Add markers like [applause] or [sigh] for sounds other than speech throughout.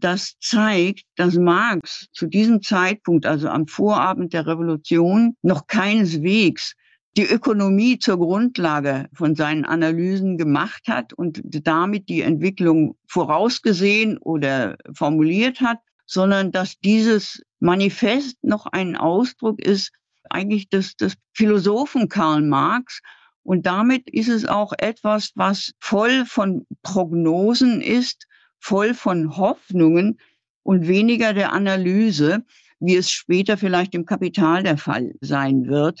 das zeigt, dass Marx zu diesem Zeitpunkt, also am Vorabend der Revolution, noch keineswegs die Ökonomie zur Grundlage von seinen Analysen gemacht hat und damit die Entwicklung vorausgesehen oder formuliert hat, sondern dass dieses Manifest noch ein Ausdruck ist eigentlich des, des Philosophen Karl Marx. Und damit ist es auch etwas, was voll von Prognosen ist, voll von Hoffnungen und weniger der Analyse, wie es später vielleicht im Kapital der Fall sein wird.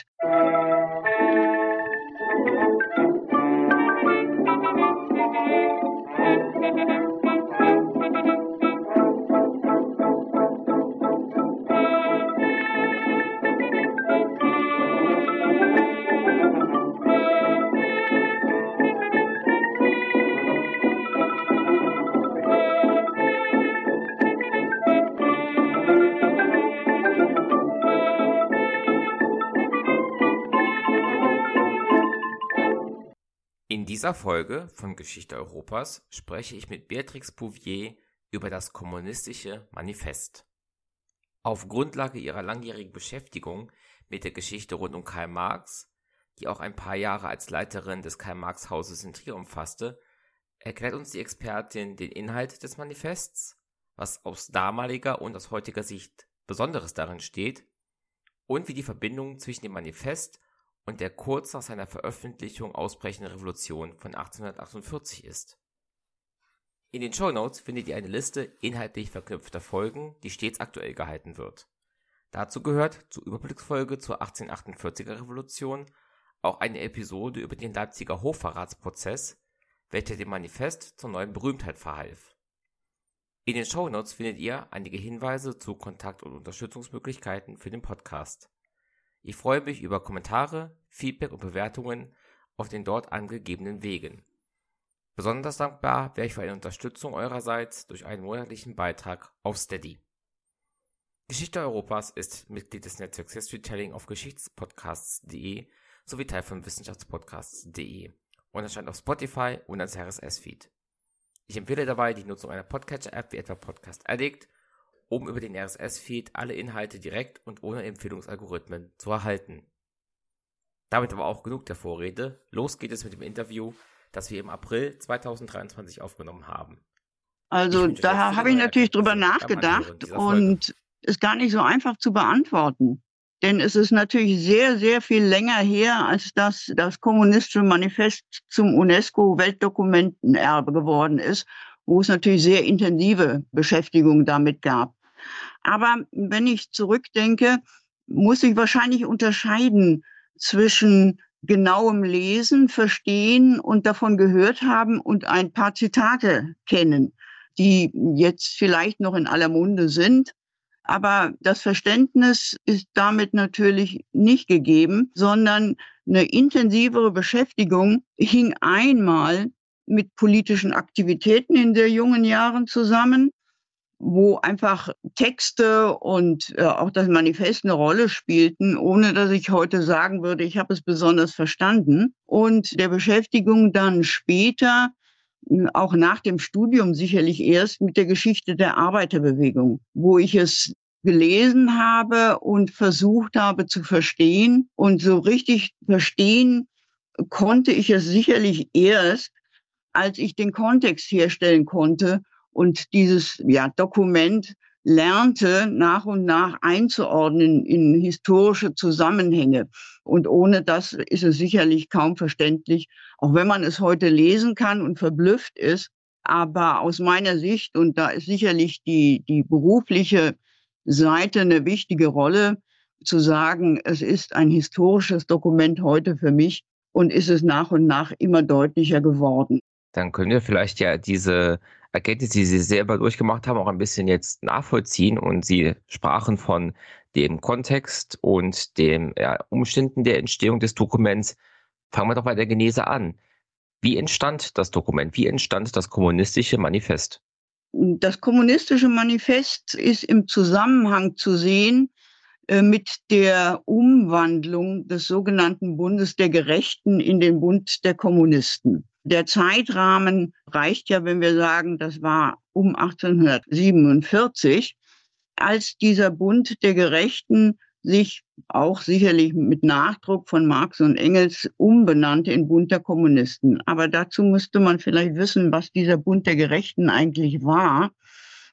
Dieser Folge von Geschichte Europas spreche ich mit Beatrix Bouvier über das Kommunistische Manifest. Auf Grundlage ihrer langjährigen Beschäftigung mit der Geschichte rund um Karl Marx, die auch ein paar Jahre als Leiterin des Karl-Marx-Hauses in Trier umfasste, erklärt uns die Expertin den Inhalt des Manifests, was aus damaliger und aus heutiger Sicht Besonderes darin steht und wie die Verbindung zwischen dem Manifest und der kurz nach seiner Veröffentlichung ausbrechenden Revolution von 1848 ist. In den Show Notes findet ihr eine Liste inhaltlich verknüpfter Folgen, die stets aktuell gehalten wird. Dazu gehört zur Überblicksfolge zur 1848er Revolution auch eine Episode über den Leipziger Hochverratsprozess, welcher dem Manifest zur neuen Berühmtheit verhalf. In den Show Notes findet ihr einige Hinweise zu Kontakt- und Unterstützungsmöglichkeiten für den Podcast. Ich freue mich über Kommentare, Feedback und Bewertungen auf den dort angegebenen Wegen. Besonders dankbar wäre ich für eine Unterstützung eurerseits durch einen monatlichen Beitrag auf Steady. Geschichte Europas ist Mitglied des Netzwerks Historytelling auf geschichtspodcasts.de sowie Teil von wissenschaftspodcasts.de und erscheint auf Spotify und als RSS-Feed. Ich empfehle dabei die Nutzung einer Podcatcher-App wie etwa Podcast Addict um über den RSS-Feed alle Inhalte direkt und ohne Empfehlungsalgorithmen zu erhalten. Damit aber auch genug der Vorrede. Los geht es mit dem Interview, das wir im April 2023 aufgenommen haben. Also da habe ich natürlich drüber nachgedacht und ist gar nicht so einfach zu beantworten. Denn es ist natürlich sehr, sehr viel länger her, als dass das kommunistische Manifest zum UNESCO-Weltdokumentenerbe geworden ist wo es natürlich sehr intensive Beschäftigung damit gab. Aber wenn ich zurückdenke, muss ich wahrscheinlich unterscheiden zwischen genauem Lesen, Verstehen und davon gehört haben und ein paar Zitate kennen, die jetzt vielleicht noch in aller Munde sind. Aber das Verständnis ist damit natürlich nicht gegeben, sondern eine intensivere Beschäftigung hing einmal mit politischen Aktivitäten in der jungen Jahren zusammen, wo einfach Texte und äh, auch das Manifest eine Rolle spielten, ohne dass ich heute sagen würde, ich habe es besonders verstanden. Und der Beschäftigung dann später, hm, auch nach dem Studium sicherlich erst mit der Geschichte der Arbeiterbewegung, wo ich es gelesen habe und versucht habe zu verstehen. Und so richtig verstehen konnte ich es sicherlich erst, als ich den Kontext herstellen konnte und dieses ja, Dokument lernte, nach und nach einzuordnen in historische Zusammenhänge. Und ohne das ist es sicherlich kaum verständlich, auch wenn man es heute lesen kann und verblüfft ist. Aber aus meiner Sicht, und da ist sicherlich die, die berufliche Seite eine wichtige Rolle, zu sagen, es ist ein historisches Dokument heute für mich und ist es nach und nach immer deutlicher geworden dann können wir vielleicht ja diese Erkenntnisse, die Sie selber durchgemacht haben, auch ein bisschen jetzt nachvollziehen. Und Sie sprachen von dem Kontext und den ja, Umständen der Entstehung des Dokuments. Fangen wir doch bei der Genese an. Wie entstand das Dokument? Wie entstand das kommunistische Manifest? Das kommunistische Manifest ist im Zusammenhang zu sehen äh, mit der Umwandlung des sogenannten Bundes der Gerechten in den Bund der Kommunisten. Der Zeitrahmen reicht ja, wenn wir sagen, das war um 1847, als dieser Bund der Gerechten sich auch sicherlich mit Nachdruck von Marx und Engels umbenannte in Bund der Kommunisten. Aber dazu müsste man vielleicht wissen, was dieser Bund der Gerechten eigentlich war.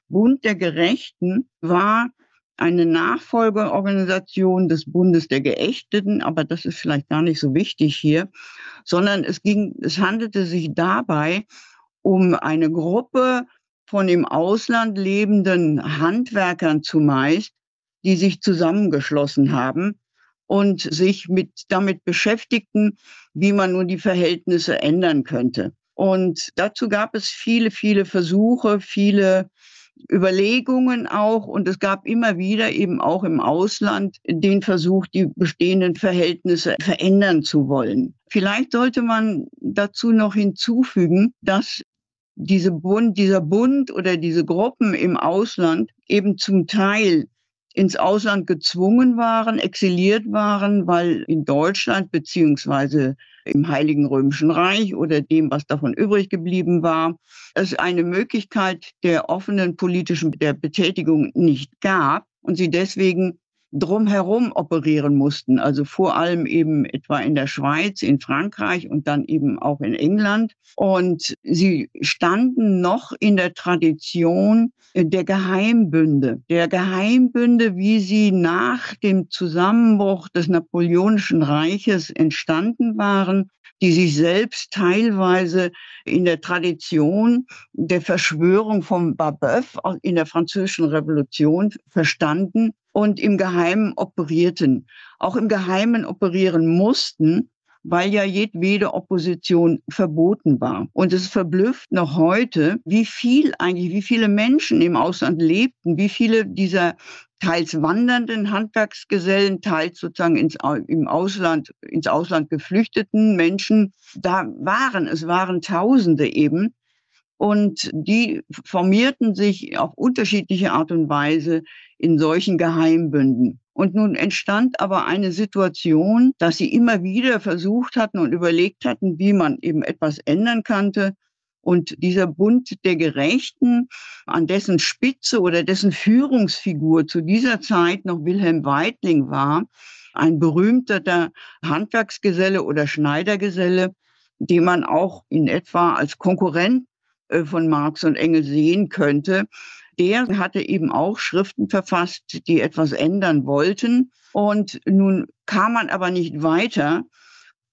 Bund der Gerechten war eine Nachfolgeorganisation des Bundes der Geächteten, aber das ist vielleicht gar nicht so wichtig hier, sondern es ging, es handelte sich dabei um eine Gruppe von im Ausland lebenden Handwerkern zumeist, die sich zusammengeschlossen haben und sich mit, damit beschäftigten, wie man nun die Verhältnisse ändern könnte. Und dazu gab es viele, viele Versuche, viele Überlegungen auch. Und es gab immer wieder eben auch im Ausland den Versuch, die bestehenden Verhältnisse verändern zu wollen. Vielleicht sollte man dazu noch hinzufügen, dass diese Bund, dieser Bund oder diese Gruppen im Ausland eben zum Teil ins Ausland gezwungen waren, exiliert waren, weil in Deutschland beziehungsweise im Heiligen Römischen Reich oder dem, was davon übrig geblieben war, es eine Möglichkeit der offenen politischen der Betätigung nicht gab und sie deswegen drumherum operieren mussten, also vor allem eben etwa in der Schweiz, in Frankreich und dann eben auch in England. Und sie standen noch in der Tradition der Geheimbünde, der Geheimbünde, wie sie nach dem Zusammenbruch des Napoleonischen Reiches entstanden waren die sich selbst teilweise in der Tradition der Verschwörung von Babeuf in der französischen Revolution verstanden und im Geheimen operierten, auch im Geheimen operieren mussten, weil ja jedwede Opposition verboten war. Und es verblüfft noch heute, wie viel eigentlich, wie viele Menschen im Ausland lebten, wie viele dieser teils wandernden Handwerksgesellen, teils sozusagen ins, im Ausland, ins Ausland geflüchteten Menschen da waren. Es waren Tausende eben. Und die formierten sich auf unterschiedliche Art und Weise in solchen Geheimbünden. Und nun entstand aber eine Situation, dass sie immer wieder versucht hatten und überlegt hatten, wie man eben etwas ändern könnte. Und dieser Bund der Gerechten, an dessen Spitze oder dessen Führungsfigur zu dieser Zeit noch Wilhelm Weitling war, ein berühmter Handwerksgeselle oder Schneidergeselle, den man auch in etwa als Konkurrent äh, von Marx und Engels sehen könnte. Der hatte eben auch Schriften verfasst, die etwas ändern wollten. Und nun kam man aber nicht weiter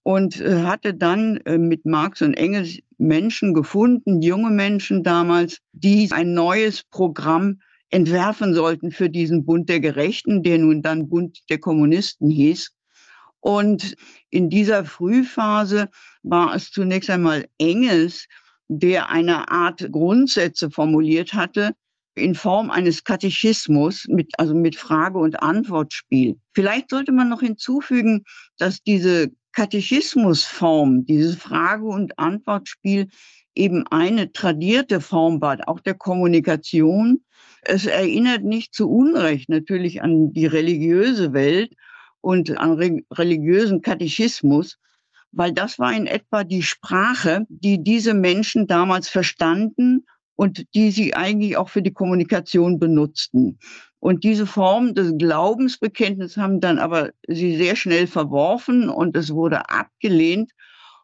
und äh, hatte dann äh, mit Marx und Engels Menschen gefunden, junge Menschen damals, die ein neues Programm entwerfen sollten für diesen Bund der Gerechten, der nun dann Bund der Kommunisten hieß. Und in dieser Frühphase war es zunächst einmal Engels, der eine Art Grundsätze formuliert hatte in Form eines Katechismus, mit, also mit Frage- und Antwortspiel. Vielleicht sollte man noch hinzufügen, dass diese Katechismusform, dieses Frage- und Antwortspiel eben eine tradierte Form war, auch der Kommunikation. Es erinnert nicht zu Unrecht natürlich an die religiöse Welt und an religiösen Katechismus weil das war in etwa die Sprache, die diese Menschen damals verstanden und die sie eigentlich auch für die Kommunikation benutzten. Und diese Form des Glaubensbekenntnisses haben dann aber sie sehr schnell verworfen und es wurde abgelehnt.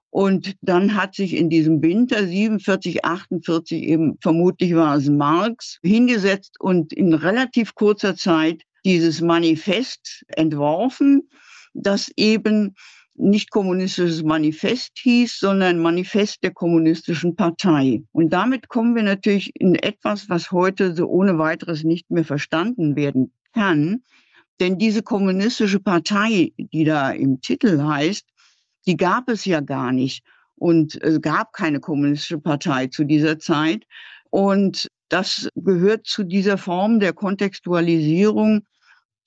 Und dann hat sich in diesem Winter 47, 48 eben, vermutlich war es Marx, hingesetzt und in relativ kurzer Zeit dieses Manifest entworfen, das eben nicht kommunistisches Manifest hieß, sondern Manifest der kommunistischen Partei. Und damit kommen wir natürlich in etwas, was heute so ohne weiteres nicht mehr verstanden werden kann. Denn diese kommunistische Partei, die da im Titel heißt, die gab es ja gar nicht. Und es gab keine kommunistische Partei zu dieser Zeit. Und das gehört zu dieser Form der Kontextualisierung,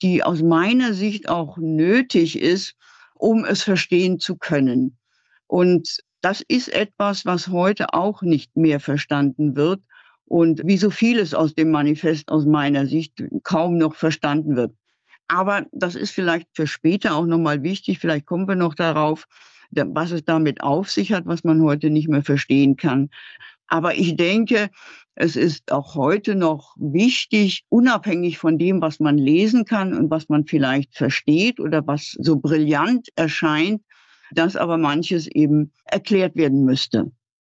die aus meiner Sicht auch nötig ist, um es verstehen zu können. Und das ist etwas, was heute auch nicht mehr verstanden wird und wie so vieles aus dem Manifest aus meiner Sicht kaum noch verstanden wird. Aber das ist vielleicht für später auch nochmal wichtig, vielleicht kommen wir noch darauf. was es damit auf sich hat, was man heute nicht mehr verstehen kann. Aber ich denke, es ist auch heute noch wichtig, unabhängig von dem, was man lesen kann und was man vielleicht versteht oder was so brillant erscheint, dass aber manches eben erklärt werden müsste.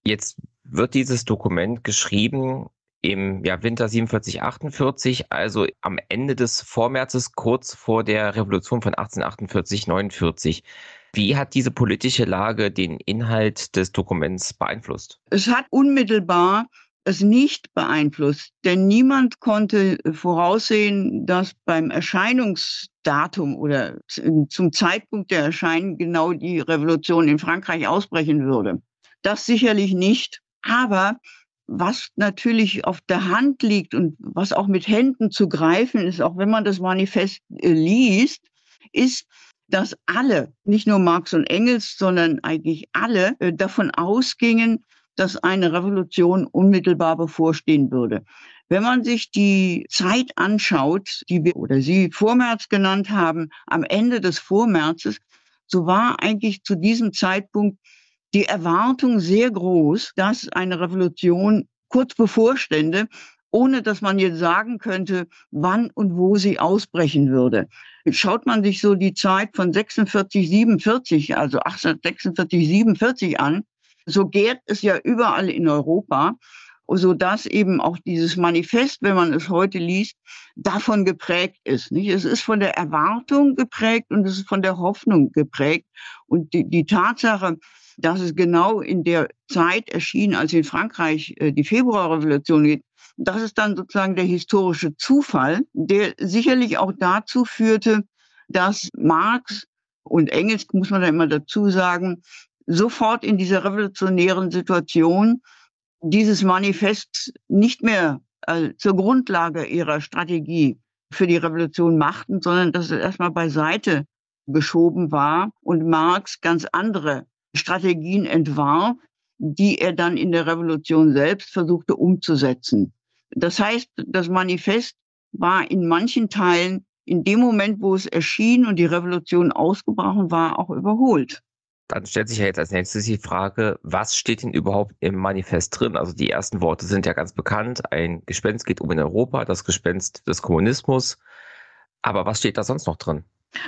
Jetzt wird dieses Dokument geschrieben im ja, Winter 47, 48, also am Ende des Vormärzes, kurz vor der Revolution von 1848, 49. Wie hat diese politische Lage den Inhalt des Dokuments beeinflusst? Es hat unmittelbar es nicht beeinflusst, denn niemand konnte voraussehen, dass beim Erscheinungsdatum oder zum Zeitpunkt der Erscheinung genau die Revolution in Frankreich ausbrechen würde. Das sicherlich nicht. Aber was natürlich auf der Hand liegt und was auch mit Händen zu greifen ist, auch wenn man das Manifest äh, liest, ist, dass alle, nicht nur Marx und Engels, sondern eigentlich alle äh, davon ausgingen, dass eine Revolution unmittelbar bevorstehen würde. Wenn man sich die Zeit anschaut, die wir oder Sie Vormärz genannt haben, am Ende des Vormärzes, so war eigentlich zu diesem Zeitpunkt die Erwartung sehr groß, dass eine Revolution kurz bevorstände, ohne dass man jetzt sagen könnte, wann und wo sie ausbrechen würde. Schaut man sich so die Zeit von 46, 47, also 1846, 47 an, so gärt es ja überall in Europa, so dass eben auch dieses Manifest, wenn man es heute liest, davon geprägt ist. Nicht? Es ist von der Erwartung geprägt und es ist von der Hoffnung geprägt. Und die, die Tatsache, dass es genau in der Zeit erschien, als in Frankreich äh, die Februarrevolution geht, das ist dann sozusagen der historische Zufall, der sicherlich auch dazu führte, dass Marx und Engels, muss man da immer dazu sagen, sofort in dieser revolutionären Situation dieses Manifest nicht mehr äh, zur Grundlage ihrer Strategie für die Revolution machten, sondern dass es erstmal beiseite geschoben war und Marx ganz andere Strategien entwarf, die er dann in der Revolution selbst versuchte umzusetzen. Das heißt, das Manifest war in manchen Teilen in dem Moment, wo es erschien und die Revolution ausgebrochen war, auch überholt. Dann stellt sich ja jetzt als nächstes die Frage, was steht denn überhaupt im Manifest drin? Also die ersten Worte sind ja ganz bekannt. Ein Gespenst geht um in Europa, das Gespenst des Kommunismus. Aber was steht da sonst noch drin?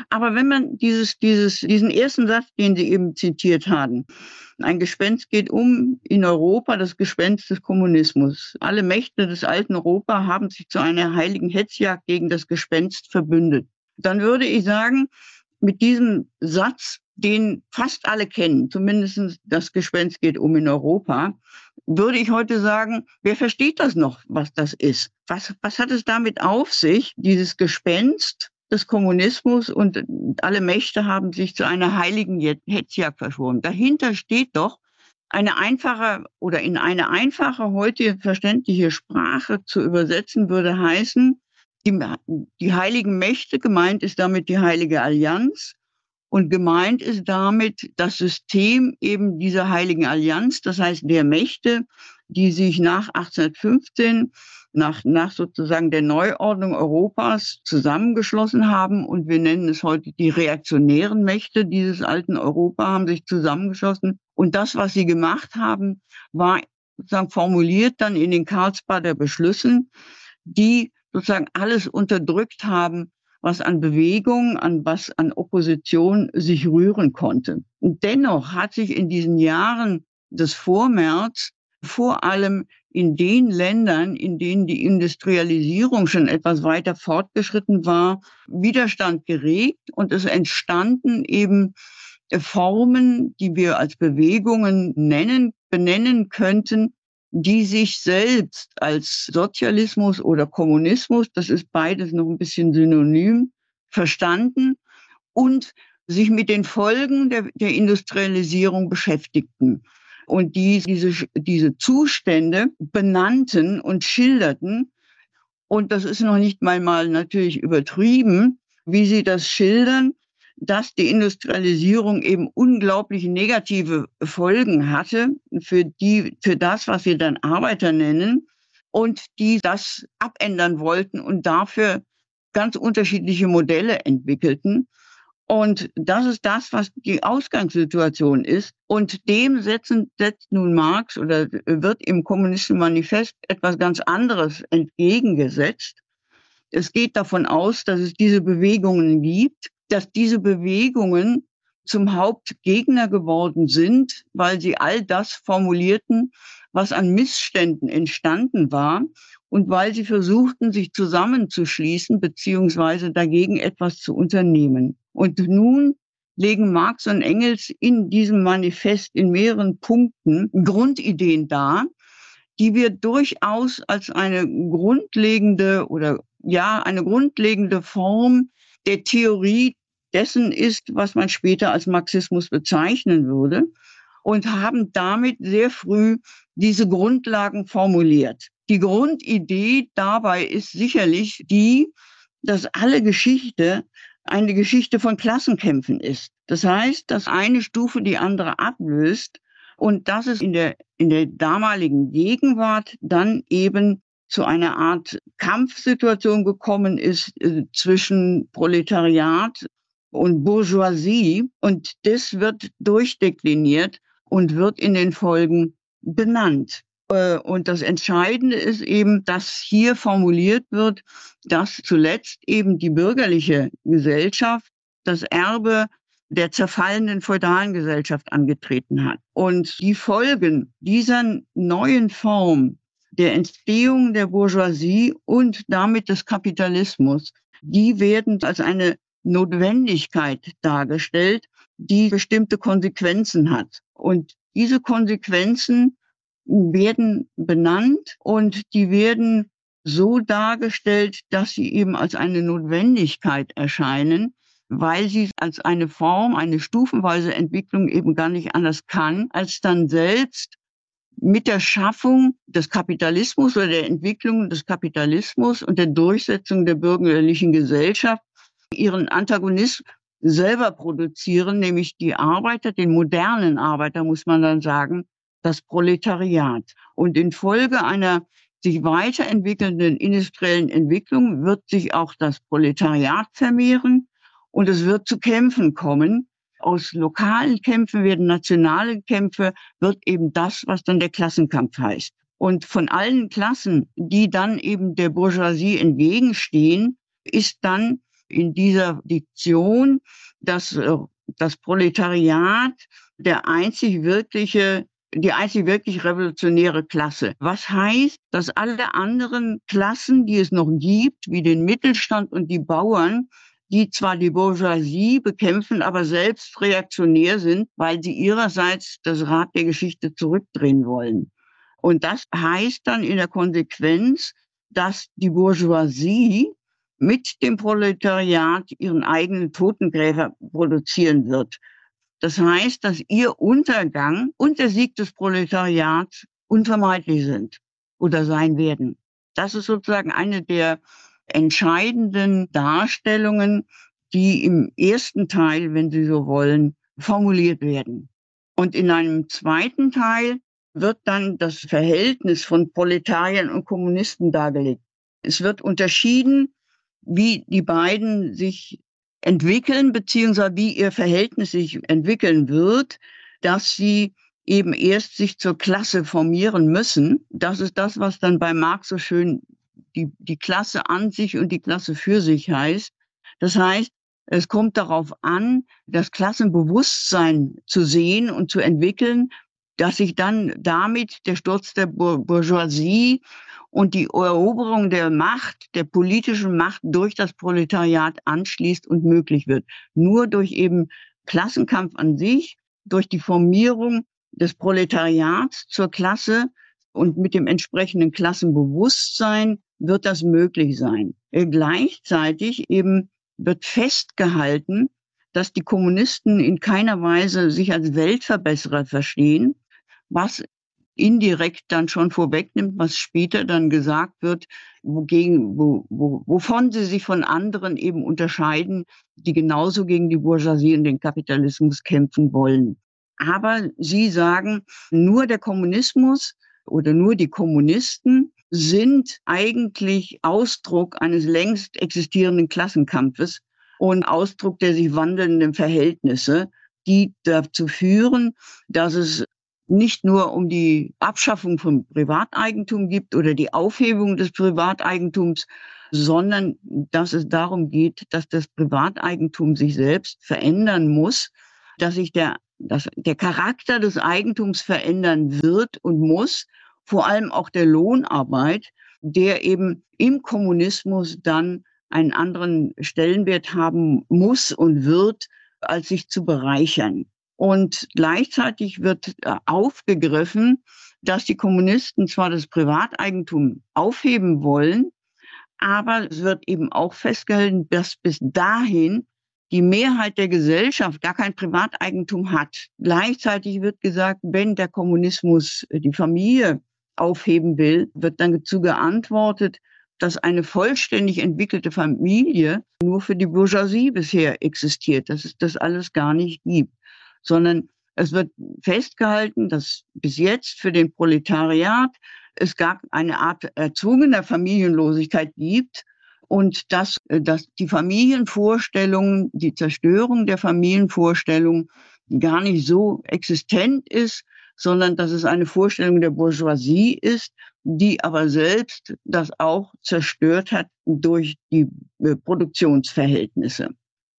Aber wenn man dieses, dieses, diesen ersten Satz, den Sie eben zitiert haben, ein Gespenst geht um in Europa, das Gespenst des Kommunismus. Alle Mächte des alten Europa haben sich zu einer heiligen Hetzjagd gegen das Gespenst verbündet. Dann würde ich sagen, mit diesem Satz den fast alle kennen, zumindest das Gespenst geht um in Europa, würde ich heute sagen, wer versteht das noch, was das ist? Was, was hat es damit auf sich, dieses Gespenst des Kommunismus und alle Mächte haben sich zu einer heiligen Hetzjagd verschworen. Dahinter steht doch eine einfache oder in eine einfache, heute verständliche Sprache zu übersetzen würde heißen, die, die heiligen Mächte, gemeint ist damit die heilige Allianz, und gemeint ist damit das System eben dieser Heiligen Allianz, das heißt der Mächte, die sich nach 1815, nach, nach sozusagen der Neuordnung Europas zusammengeschlossen haben. Und wir nennen es heute die reaktionären Mächte dieses alten Europa haben sich zusammengeschlossen. Und das, was sie gemacht haben, war sozusagen formuliert dann in den Karlsbader Beschlüssen, die sozusagen alles unterdrückt haben, was an Bewegung, an was an Opposition sich rühren konnte. Und dennoch hat sich in diesen Jahren des Vormärz vor allem in den Ländern, in denen die Industrialisierung schon etwas weiter fortgeschritten war, Widerstand geregt und es entstanden eben Formen, die wir als Bewegungen nennen, benennen könnten, die sich selbst als Sozialismus oder Kommunismus, das ist beides noch ein bisschen synonym, verstanden und sich mit den Folgen der, der Industrialisierung beschäftigten und die diese, diese Zustände benannten und schilderten. Und das ist noch nicht mal, mal natürlich übertrieben, wie sie das schildern, dass die Industrialisierung eben unglaublich negative Folgen hatte für die, für das, was wir dann Arbeiter nennen und die das abändern wollten und dafür ganz unterschiedliche Modelle entwickelten. Und das ist das, was die Ausgangssituation ist. Und dem setzen, setzt nun Marx oder wird im Kommunistischen Manifest etwas ganz anderes entgegengesetzt. Es geht davon aus, dass es diese Bewegungen gibt, dass diese Bewegungen zum Hauptgegner geworden sind, weil sie all das formulierten, was an Missständen entstanden war und weil sie versuchten, sich zusammenzuschließen beziehungsweise dagegen etwas zu unternehmen. Und nun legen Marx und Engels in diesem Manifest in mehreren Punkten Grundideen dar, die wir durchaus als eine grundlegende oder ja, eine grundlegende Form der Theorie dessen ist, was man später als Marxismus bezeichnen würde und haben damit sehr früh diese Grundlagen formuliert. Die Grundidee dabei ist sicherlich die, dass alle Geschichte eine Geschichte von Klassenkämpfen ist. Das heißt, dass eine Stufe die andere ablöst und dass es in der, in der damaligen Gegenwart dann eben zu einer Art Kampfsituation gekommen ist äh, zwischen Proletariat und Bourgeoisie. Und das wird durchdekliniert und wird in den Folgen benannt. Äh, und das Entscheidende ist eben, dass hier formuliert wird, dass zuletzt eben die bürgerliche Gesellschaft das Erbe der zerfallenen feudalen Gesellschaft angetreten hat. Und die Folgen dieser neuen Form der Entstehung der Bourgeoisie und damit des Kapitalismus, die werden als eine Notwendigkeit dargestellt, die bestimmte Konsequenzen hat. Und diese Konsequenzen werden benannt und die werden so dargestellt, dass sie eben als eine Notwendigkeit erscheinen, weil sie als eine Form, eine stufenweise Entwicklung eben gar nicht anders kann, als dann selbst mit der Schaffung des Kapitalismus oder der Entwicklung des Kapitalismus und der Durchsetzung der bürgerlichen Gesellschaft ihren Antagonist selber produzieren, nämlich die Arbeiter, den modernen Arbeiter, muss man dann sagen, das Proletariat. Und infolge einer sich weiterentwickelnden industriellen Entwicklung wird sich auch das Proletariat vermehren und es wird zu Kämpfen kommen. Aus lokalen Kämpfen werden nationale Kämpfe, wird eben das, was dann der Klassenkampf heißt. Und von allen Klassen, die dann eben der Bourgeoisie entgegenstehen, ist dann in dieser Diktion, dass äh, das Proletariat der einzig wirkliche die einzig wirklich revolutionäre Klasse. Was heißt, dass alle anderen Klassen, die es noch gibt, wie den Mittelstand und die Bauern, die zwar die Bourgeoisie bekämpfen, aber selbst reaktionär sind, weil sie ihrerseits das Rad der Geschichte zurückdrehen wollen. Und das heißt dann in der Konsequenz, dass die Bourgeoisie mit dem Proletariat ihren eigenen Totengräber produzieren wird. Das heißt, dass ihr Untergang und der Sieg des Proletariats unvermeidlich sind oder sein werden. Das ist sozusagen eine der entscheidenden Darstellungen, die im ersten Teil, wenn Sie so wollen, formuliert werden. Und in einem zweiten Teil wird dann das Verhältnis von Proletariern und Kommunisten dargelegt. Es wird unterschieden wie die beiden sich entwickeln, beziehungsweise wie ihr Verhältnis sich entwickeln wird, dass sie eben erst sich zur Klasse formieren müssen. Das ist das, was dann bei Marx so schön die, die Klasse an sich und die Klasse für sich heißt. Das heißt, es kommt darauf an, das Klassenbewusstsein zu sehen und zu entwickeln, dass sich dann damit der Sturz der Bourgeoisie und die Eroberung der Macht, der politischen Macht durch das Proletariat anschließt und möglich wird. Nur durch eben Klassenkampf an sich, durch die Formierung des Proletariats zur Klasse und mit dem entsprechenden Klassenbewusstsein wird das möglich sein. Gleichzeitig eben wird festgehalten, dass die Kommunisten in keiner Weise sich als Weltverbesserer verstehen, was indirekt dann schon vorwegnimmt, was später dann gesagt wird, wogegen, wo, wo, wovon sie sich von anderen eben unterscheiden, die genauso gegen die Bourgeoisie und den Kapitalismus kämpfen wollen. Aber sie sagen, nur der Kommunismus oder nur die Kommunisten sind eigentlich Ausdruck eines längst existierenden Klassenkampfes und Ausdruck der sich wandelnden Verhältnisse, die dazu führen, dass es nicht nur um die Abschaffung von Privateigentum gibt oder die Aufhebung des Privateigentums, sondern dass es darum geht, dass das Privateigentum sich selbst verändern muss, dass sich der, dass der Charakter des Eigentums verändern wird und muss, vor allem auch der Lohnarbeit, der eben im Kommunismus dann einen anderen Stellenwert haben muss und wird, als sich zu bereichern. Und gleichzeitig wird äh, aufgegriffen, dass die Kommunisten zwar das Privateigentum aufheben wollen, aber es wird eben auch festgehalten, dass bis dahin die Mehrheit der Gesellschaft gar kein Privateigentum hat. Gleichzeitig wird gesagt, wenn der Kommunismus äh, die Familie aufheben will, wird dann dazu geantwortet, dass eine vollständig entwickelte Familie nur für die Bourgeoisie bisher existiert, dass es das alles gar nicht gibt, sondern es wird festgehalten, dass bis jetzt für den Proletariat es gar eine Art erzwungener Familienlosigkeit gibt und dass, dass die Familienvorstellung, die Zerstörung der Familienvorstellung gar nicht so existent ist, sondern dass es eine Vorstellung der Bourgeoisie ist, die aber selbst das auch zerstört hat durch die äh, Produktionsverhältnisse.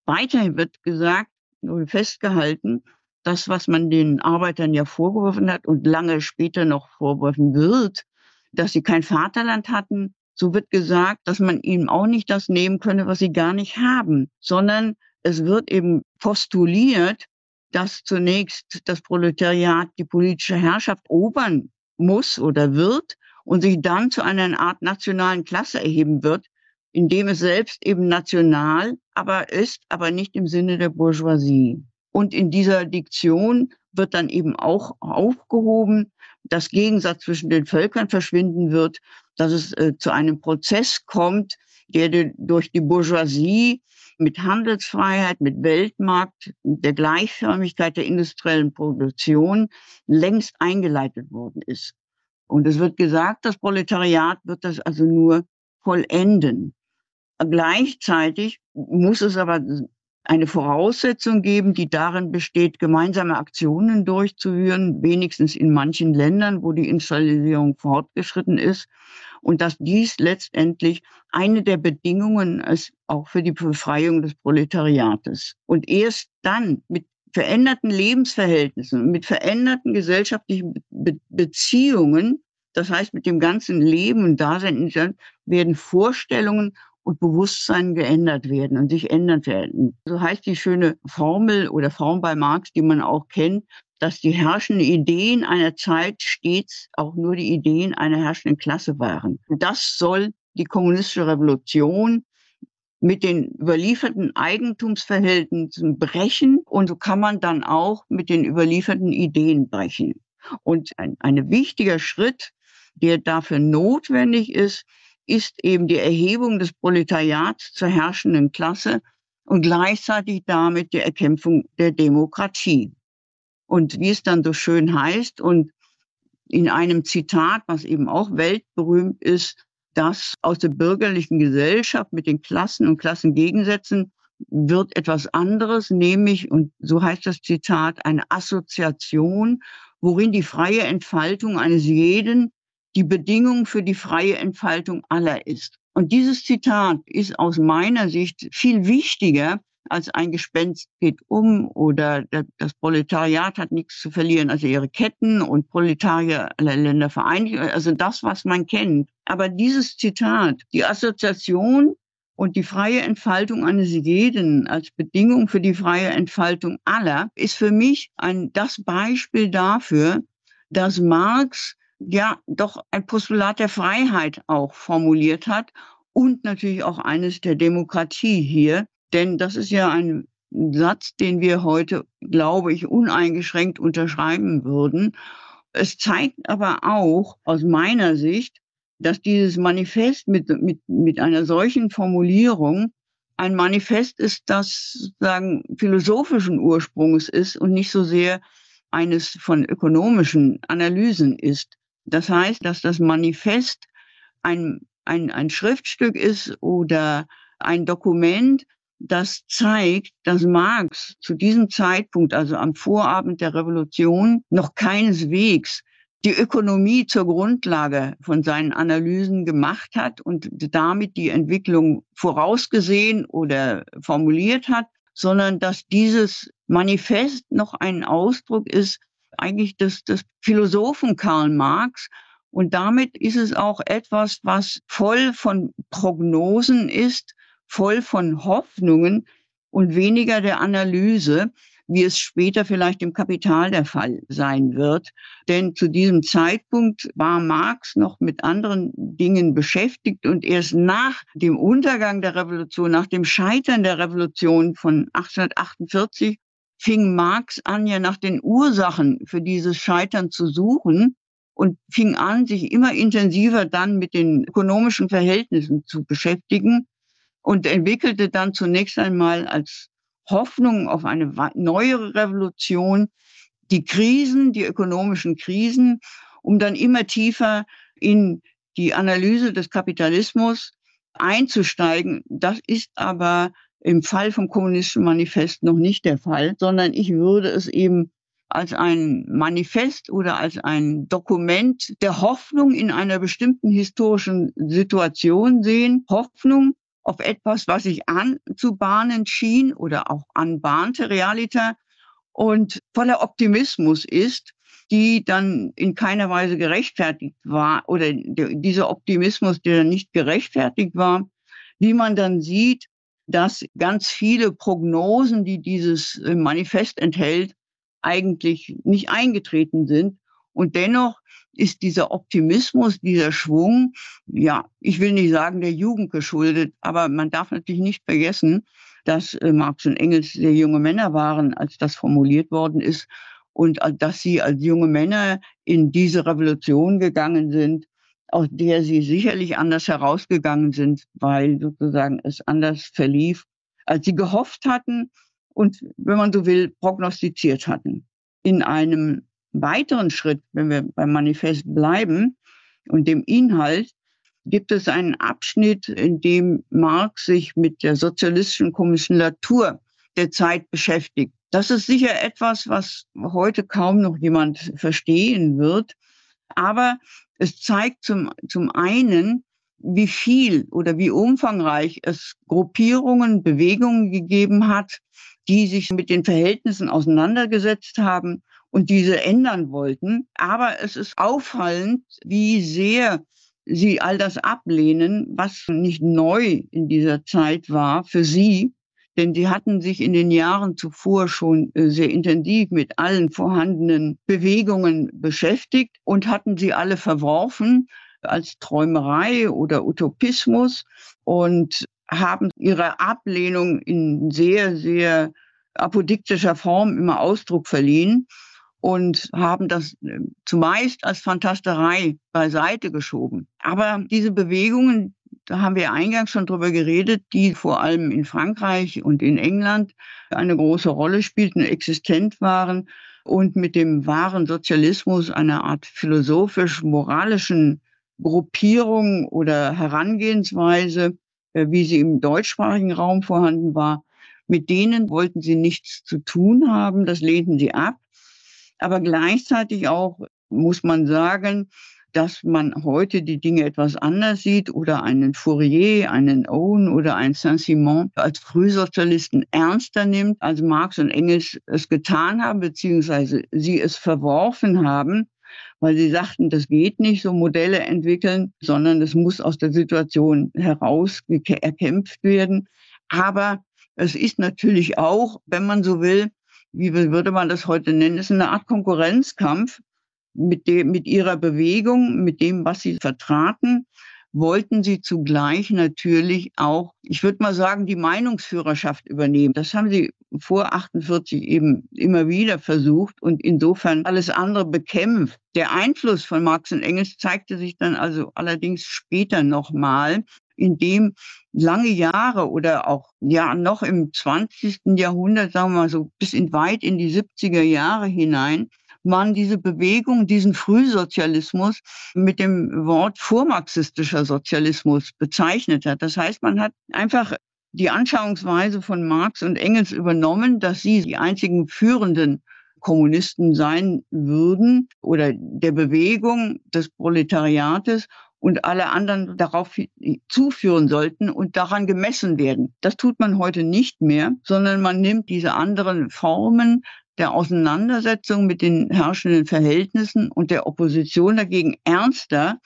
Weiterhin wird gesagt oder festgehalten, das, was man den Arbeitern ja vorgeworfen hat und lange später noch vorwerfen wird, dass sie kein Vaterland hatten, so wird gesagt, dass man ihnen auch nicht das nehmen könne, was sie gar nicht haben, sondern es wird eben postuliert, dass zunächst das Proletariat die politische Herrschaft obern muss oder wird und sich dann zu einer Art nationalen Klasse erheben wird, indem es selbst eben national aber ist, aber nicht im Sinne der Bourgeoisie. Und in dieser Diktion wird dann eben auch aufgehoben, dass Gegensatz zwischen den Völkern verschwinden wird, dass es äh, zu einem Prozess kommt, der durch die Bourgeoisie mit Handelsfreiheit, mit Weltmarkt, der Gleichförmigkeit der industriellen Produktion längst eingeleitet worden ist. Und es wird gesagt, das Proletariat wird das also nur vollenden. Gleichzeitig muss es aber eine Voraussetzung geben, die darin besteht, gemeinsame Aktionen durchzuführen, wenigstens in manchen Ländern, wo die Industrialisierung fortgeschritten ist. Und dass dies letztendlich eine der Bedingungen ist, auch für die Befreiung des Proletariates. Und erst dann mit veränderten Lebensverhältnissen, mit veränderten gesellschaftlichen Be Beziehungen, das heißt mit dem ganzen Leben und Dasein, werden Vorstellungen und Bewusstsein geändert werden und sich ändern werden. So heißt die schöne Formel oder Form bei Marx, die man auch kennt, dass die herrschenden Ideen einer Zeit stets auch nur die Ideen einer herrschenden Klasse waren. Und das soll die kommunistische Revolution mit den überlieferten Eigentumsverhältnissen brechen und so kann man dann auch mit den überlieferten Ideen brechen. Und ein, ein wichtiger Schritt, der dafür notwendig ist, ist eben die Erhebung des Proletariats zur herrschenden Klasse und gleichzeitig damit die Erkämpfung der Demokratie. Und wie es dann so schön heißt und in einem Zitat, was eben auch weltberühmt ist, dass aus der bürgerlichen Gesellschaft mit den Klassen und Klassengegensätzen wird etwas anderes, nämlich, und so heißt das Zitat, eine Assoziation, worin die freie Entfaltung eines jeden die Bedingung für die freie Entfaltung aller ist. Und dieses Zitat ist aus meiner Sicht viel wichtiger als ein Gespenst geht um oder das Proletariat hat nichts zu verlieren, also ihre Ketten und Proletarier aller Länder vereinigt, also das, was man kennt. Aber dieses Zitat, die Assoziation und die freie Entfaltung eines jeden als Bedingung für die freie Entfaltung aller, ist für mich ein, das Beispiel dafür, dass Marx ja doch ein Postulat der Freiheit auch formuliert hat und natürlich auch eines der Demokratie hier. Denn das ist ja ein Satz, den wir heute, glaube ich, uneingeschränkt unterschreiben würden. Es zeigt aber auch aus meiner Sicht, dass dieses Manifest mit, mit, mit einer solchen Formulierung ein Manifest ist, das sagen philosophischen Ursprungs ist und nicht so sehr eines von ökonomischen Analysen ist. Das heißt, dass das Manifest ein, ein, ein Schriftstück ist oder ein Dokument, das zeigt, dass Marx zu diesem Zeitpunkt, also am Vorabend der Revolution, noch keineswegs die Ökonomie zur Grundlage von seinen Analysen gemacht hat und damit die Entwicklung vorausgesehen oder formuliert hat, sondern dass dieses Manifest noch ein Ausdruck ist eigentlich des, des Philosophen Karl Marx. Und damit ist es auch etwas, was voll von Prognosen ist, voll von Hoffnungen und weniger der Analyse wie es später vielleicht im Kapital der Fall sein wird. Denn zu diesem Zeitpunkt war Marx noch mit anderen Dingen beschäftigt und erst nach dem Untergang der Revolution, nach dem Scheitern der Revolution von 1848, fing Marx an, ja nach den Ursachen für dieses Scheitern zu suchen und fing an, sich immer intensiver dann mit den ökonomischen Verhältnissen zu beschäftigen und entwickelte dann zunächst einmal als Hoffnung auf eine neuere Revolution, die Krisen, die ökonomischen Krisen, um dann immer tiefer in die Analyse des Kapitalismus einzusteigen. Das ist aber im Fall vom Kommunistischen Manifest noch nicht der Fall, sondern ich würde es eben als ein Manifest oder als ein Dokument der Hoffnung in einer bestimmten historischen Situation sehen. Hoffnung auf etwas, was sich anzubahnen schien oder auch anbahnte Realita und voller Optimismus ist, die dann in keiner Weise gerechtfertigt war oder dieser Optimismus, der nicht gerechtfertigt war, wie man dann sieht, dass ganz viele Prognosen, die dieses Manifest enthält, eigentlich nicht eingetreten sind. Und dennoch ist dieser Optimismus, dieser Schwung, ja, ich will nicht sagen der Jugend geschuldet, aber man darf natürlich nicht vergessen, dass äh, Marx und Engels sehr junge Männer waren, als das formuliert worden ist und äh, dass sie als junge Männer in diese Revolution gegangen sind, aus der sie sicherlich anders herausgegangen sind, weil sozusagen es anders verlief, als sie gehofft hatten und, wenn man so will, prognostiziert hatten. In einem weiteren Schritt, wenn wir beim Manifest bleiben und dem Inhalt, gibt es einen Abschnitt, in dem Marx sich mit der sozialistischen Kommissionatur der Zeit beschäftigt. Das ist sicher etwas, was heute kaum noch jemand verstehen wird. Aber es zeigt zum, zum einen, wie viel oder wie umfangreich es Gruppierungen, Bewegungen gegeben hat, die sich mit den Verhältnissen auseinandergesetzt haben und diese ändern wollten. Aber es ist auffallend, wie sehr sie all das ablehnen, was nicht neu in dieser Zeit war für sie. Denn sie hatten sich in den Jahren zuvor schon äh, sehr intensiv mit allen vorhandenen Bewegungen beschäftigt und hatten sie alle verworfen als Träumerei oder Utopismus und haben ihre Ablehnung in sehr, sehr apodiktischer Form immer Ausdruck verliehen und haben das äh, zumeist als Fantasterei beiseite geschoben. Aber diese Bewegungen, da haben wir eingangs schon drüber geredet, die vor allem in Frankreich und in England eine große Rolle spielten, existent waren und mit dem wahren Sozialismus eine Art philosophisch-moralischen Gruppierung oder Herangehensweise, äh, wie sie im deutschsprachigen Raum vorhanden war, mit denen wollten sie nichts zu tun haben, das lehnten sie ab. Aber gleichzeitig auch muss man sagen, dass man heute die Dinge etwas anders sieht oder einen Fourier, einen Owen oder einen Saint-Simon als Frühsozialisten ernster nimmt, als Marx und Engels es getan haben, beziehungsweise sie es verworfen haben, weil sie sagten, das geht nicht, so Modelle entwickeln, sondern es muss aus der Situation heraus erkämpft werden. Aber es ist natürlich auch, wenn man so will, wie würde man das heute nennen, ist eine Art Konkurrenzkampf mit dem, mit ihrer Bewegung, mit dem, was sie vertraten, wollten sie zugleich natürlich auch, ich würde mal sagen, die Meinungsführerschaft übernehmen. Das haben sie vor 48 eben immer wieder versucht und insofern alles andere bekämpft. Der Einfluss von Marx und Engels zeigte sich dann also allerdings später nochmal, indem lange Jahre oder auch ja noch im 20. Jahrhundert, sagen wir mal so bis in weit in die 70er Jahre hinein, man diese Bewegung, diesen Frühsozialismus mit dem Wort vormarxistischer Sozialismus bezeichnet hat. Das heißt, man hat einfach die Anschauungsweise von Marx und Engels übernommen, dass sie die einzigen führenden Kommunisten sein würden oder der Bewegung des Proletariates und alle anderen darauf zuführen sollten und daran gemessen werden. Das tut man heute nicht mehr, sondern man nimmt diese anderen Formen der Auseinandersetzung mit den herrschenden Verhältnissen und der Opposition dagegen ernster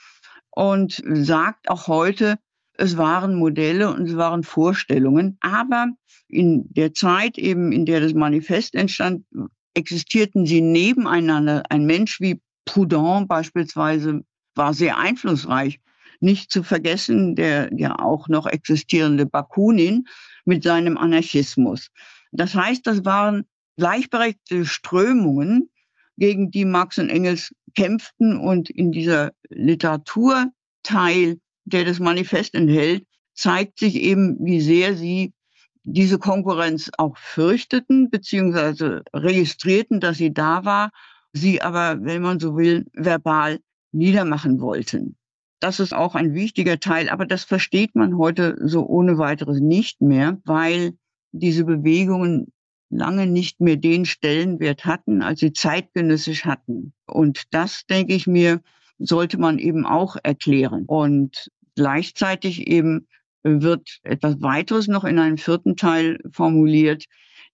und sagt auch heute, es waren Modelle und es waren Vorstellungen. Aber in der Zeit eben, in der das Manifest entstand, existierten sie nebeneinander. Ein Mensch wie Proudhon beispielsweise war sehr einflussreich. Nicht zu vergessen der ja auch noch existierende Bakunin mit seinem Anarchismus. Das heißt, das waren gleichberechtigte Strömungen, gegen die Marx und Engels kämpften und in dieser Literaturteil, der das Manifest enthält, zeigt sich eben, wie sehr sie diese Konkurrenz auch fürchteten, beziehungsweise registrierten, dass sie da war, sie aber, wenn man so will, verbal niedermachen wollten. Das ist auch ein wichtiger Teil, aber das versteht man heute so ohne weiteres nicht mehr, weil diese Bewegungen lange nicht mehr den Stellenwert hatten, als sie zeitgenössisch hatten. Und das, denke ich mir, sollte man eben auch erklären. Und gleichzeitig eben wird etwas weiteres noch in einem vierten Teil formuliert,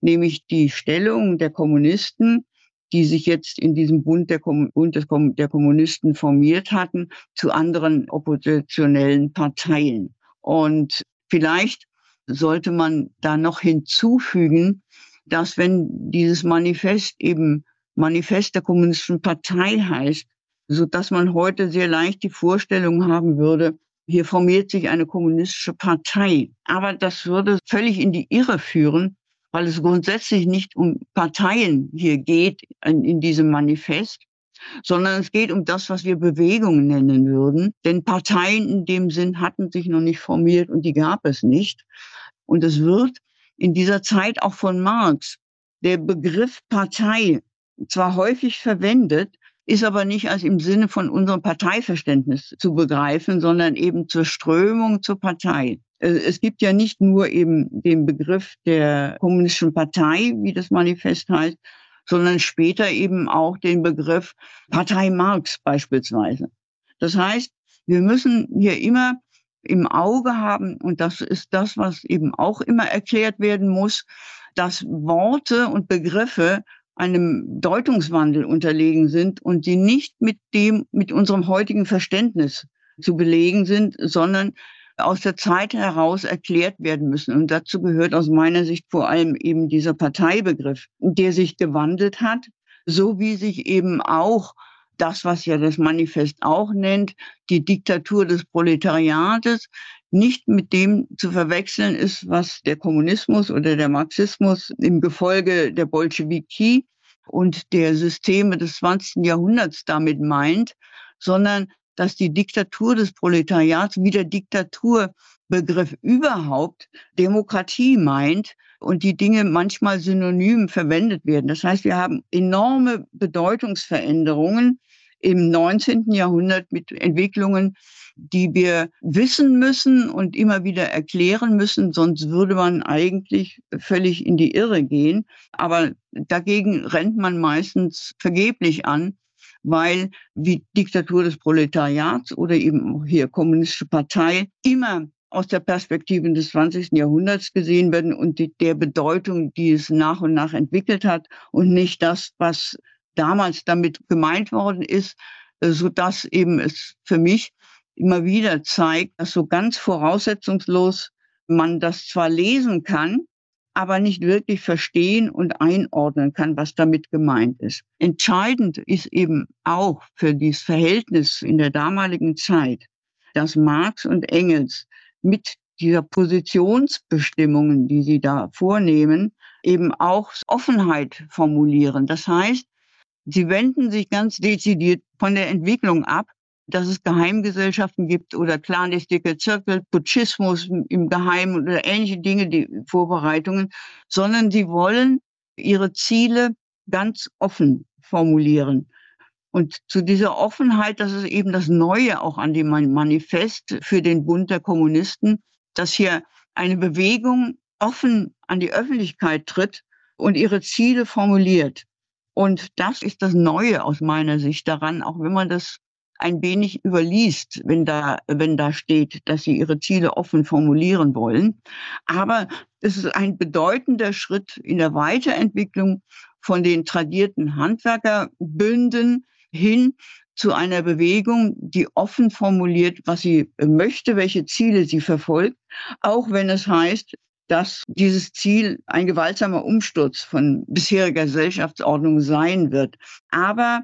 nämlich die Stellung der Kommunisten, die sich jetzt in diesem Bund der, Bund des der Kommunisten formiert hatten, zu anderen oppositionellen Parteien. Und vielleicht sollte man da noch hinzufügen, dass wenn dieses Manifest eben Manifest der Kommunistischen Partei heißt, so dass man heute sehr leicht die Vorstellung haben würde, hier formiert sich eine kommunistische Partei. Aber das würde völlig in die Irre führen, weil es grundsätzlich nicht um Parteien hier geht in, in diesem Manifest, sondern es geht um das, was wir Bewegungen nennen würden. Denn Parteien in dem Sinn hatten sich noch nicht formiert und die gab es nicht. Und es wird in dieser Zeit auch von Marx der Begriff Partei zwar häufig verwendet, ist aber nicht als im Sinne von unserem Parteiverständnis zu begreifen, sondern eben zur Strömung zur Partei. Äh, es gibt ja nicht nur eben den Begriff der kommunistischen Partei, wie das Manifest heißt, sondern später eben auch den Begriff Partei Marx beispielsweise. Das heißt, wir müssen hier immer im Auge haben, und das ist das, was eben auch immer erklärt werden muss, dass Worte und Begriffe einem Deutungswandel unterlegen sind und die nicht mit dem, mit unserem heutigen Verständnis zu belegen sind, sondern aus der Zeit heraus erklärt werden müssen. Und dazu gehört aus meiner Sicht vor allem eben dieser Parteibegriff, der sich gewandelt hat, so wie sich eben auch das, was ja das Manifest auch nennt, die Diktatur des Proletariates, nicht mit dem zu verwechseln ist, was der Kommunismus oder der Marxismus im Gefolge der Bolschewiki und der Systeme des 20. Jahrhunderts damit meint, sondern dass die Diktatur des Proletariats wie der Diktaturbegriff überhaupt Demokratie meint und die Dinge manchmal synonym verwendet werden. Das heißt, wir haben enorme Bedeutungsveränderungen im 19. Jahrhundert mit Entwicklungen, die wir wissen müssen und immer wieder erklären müssen, sonst würde man eigentlich völlig in die Irre gehen. Aber dagegen rennt man meistens vergeblich an, weil wie Diktatur des Proletariats oder eben hier kommunistische Partei immer aus der Perspektive des 20. Jahrhunderts gesehen werden und die, der Bedeutung, die es nach und nach entwickelt hat und nicht das, was damals damit gemeint worden ist, so dass eben es für mich immer wieder zeigt, dass so ganz voraussetzungslos man das zwar lesen kann, aber nicht wirklich verstehen und einordnen kann, was damit gemeint ist. Entscheidend ist eben auch für dieses Verhältnis in der damaligen Zeit, dass Marx und Engels mit dieser Positionsbestimmungen, die sie da vornehmen, eben auch Offenheit formulieren. Das heißt, sie wenden sich ganz dezidiert von der Entwicklung ab dass es Geheimgesellschaften gibt oder clandestine Zirkel, Putschismus im Geheimen oder ähnliche Dinge, die Vorbereitungen, sondern sie wollen ihre Ziele ganz offen formulieren. Und zu dieser Offenheit, das ist eben das Neue auch an dem Manifest für den Bund der Kommunisten, dass hier eine Bewegung offen an die Öffentlichkeit tritt und ihre Ziele formuliert. Und das ist das Neue aus meiner Sicht daran, auch wenn man das ein wenig überliest, wenn da, wenn da steht, dass sie ihre Ziele offen formulieren wollen. Aber es ist ein bedeutender Schritt in der Weiterentwicklung von den tradierten Handwerkerbünden hin zu einer Bewegung, die offen formuliert, was sie möchte, welche Ziele sie verfolgt, auch wenn es heißt, dass dieses Ziel ein gewaltsamer Umsturz von bisheriger Gesellschaftsordnung sein wird. Aber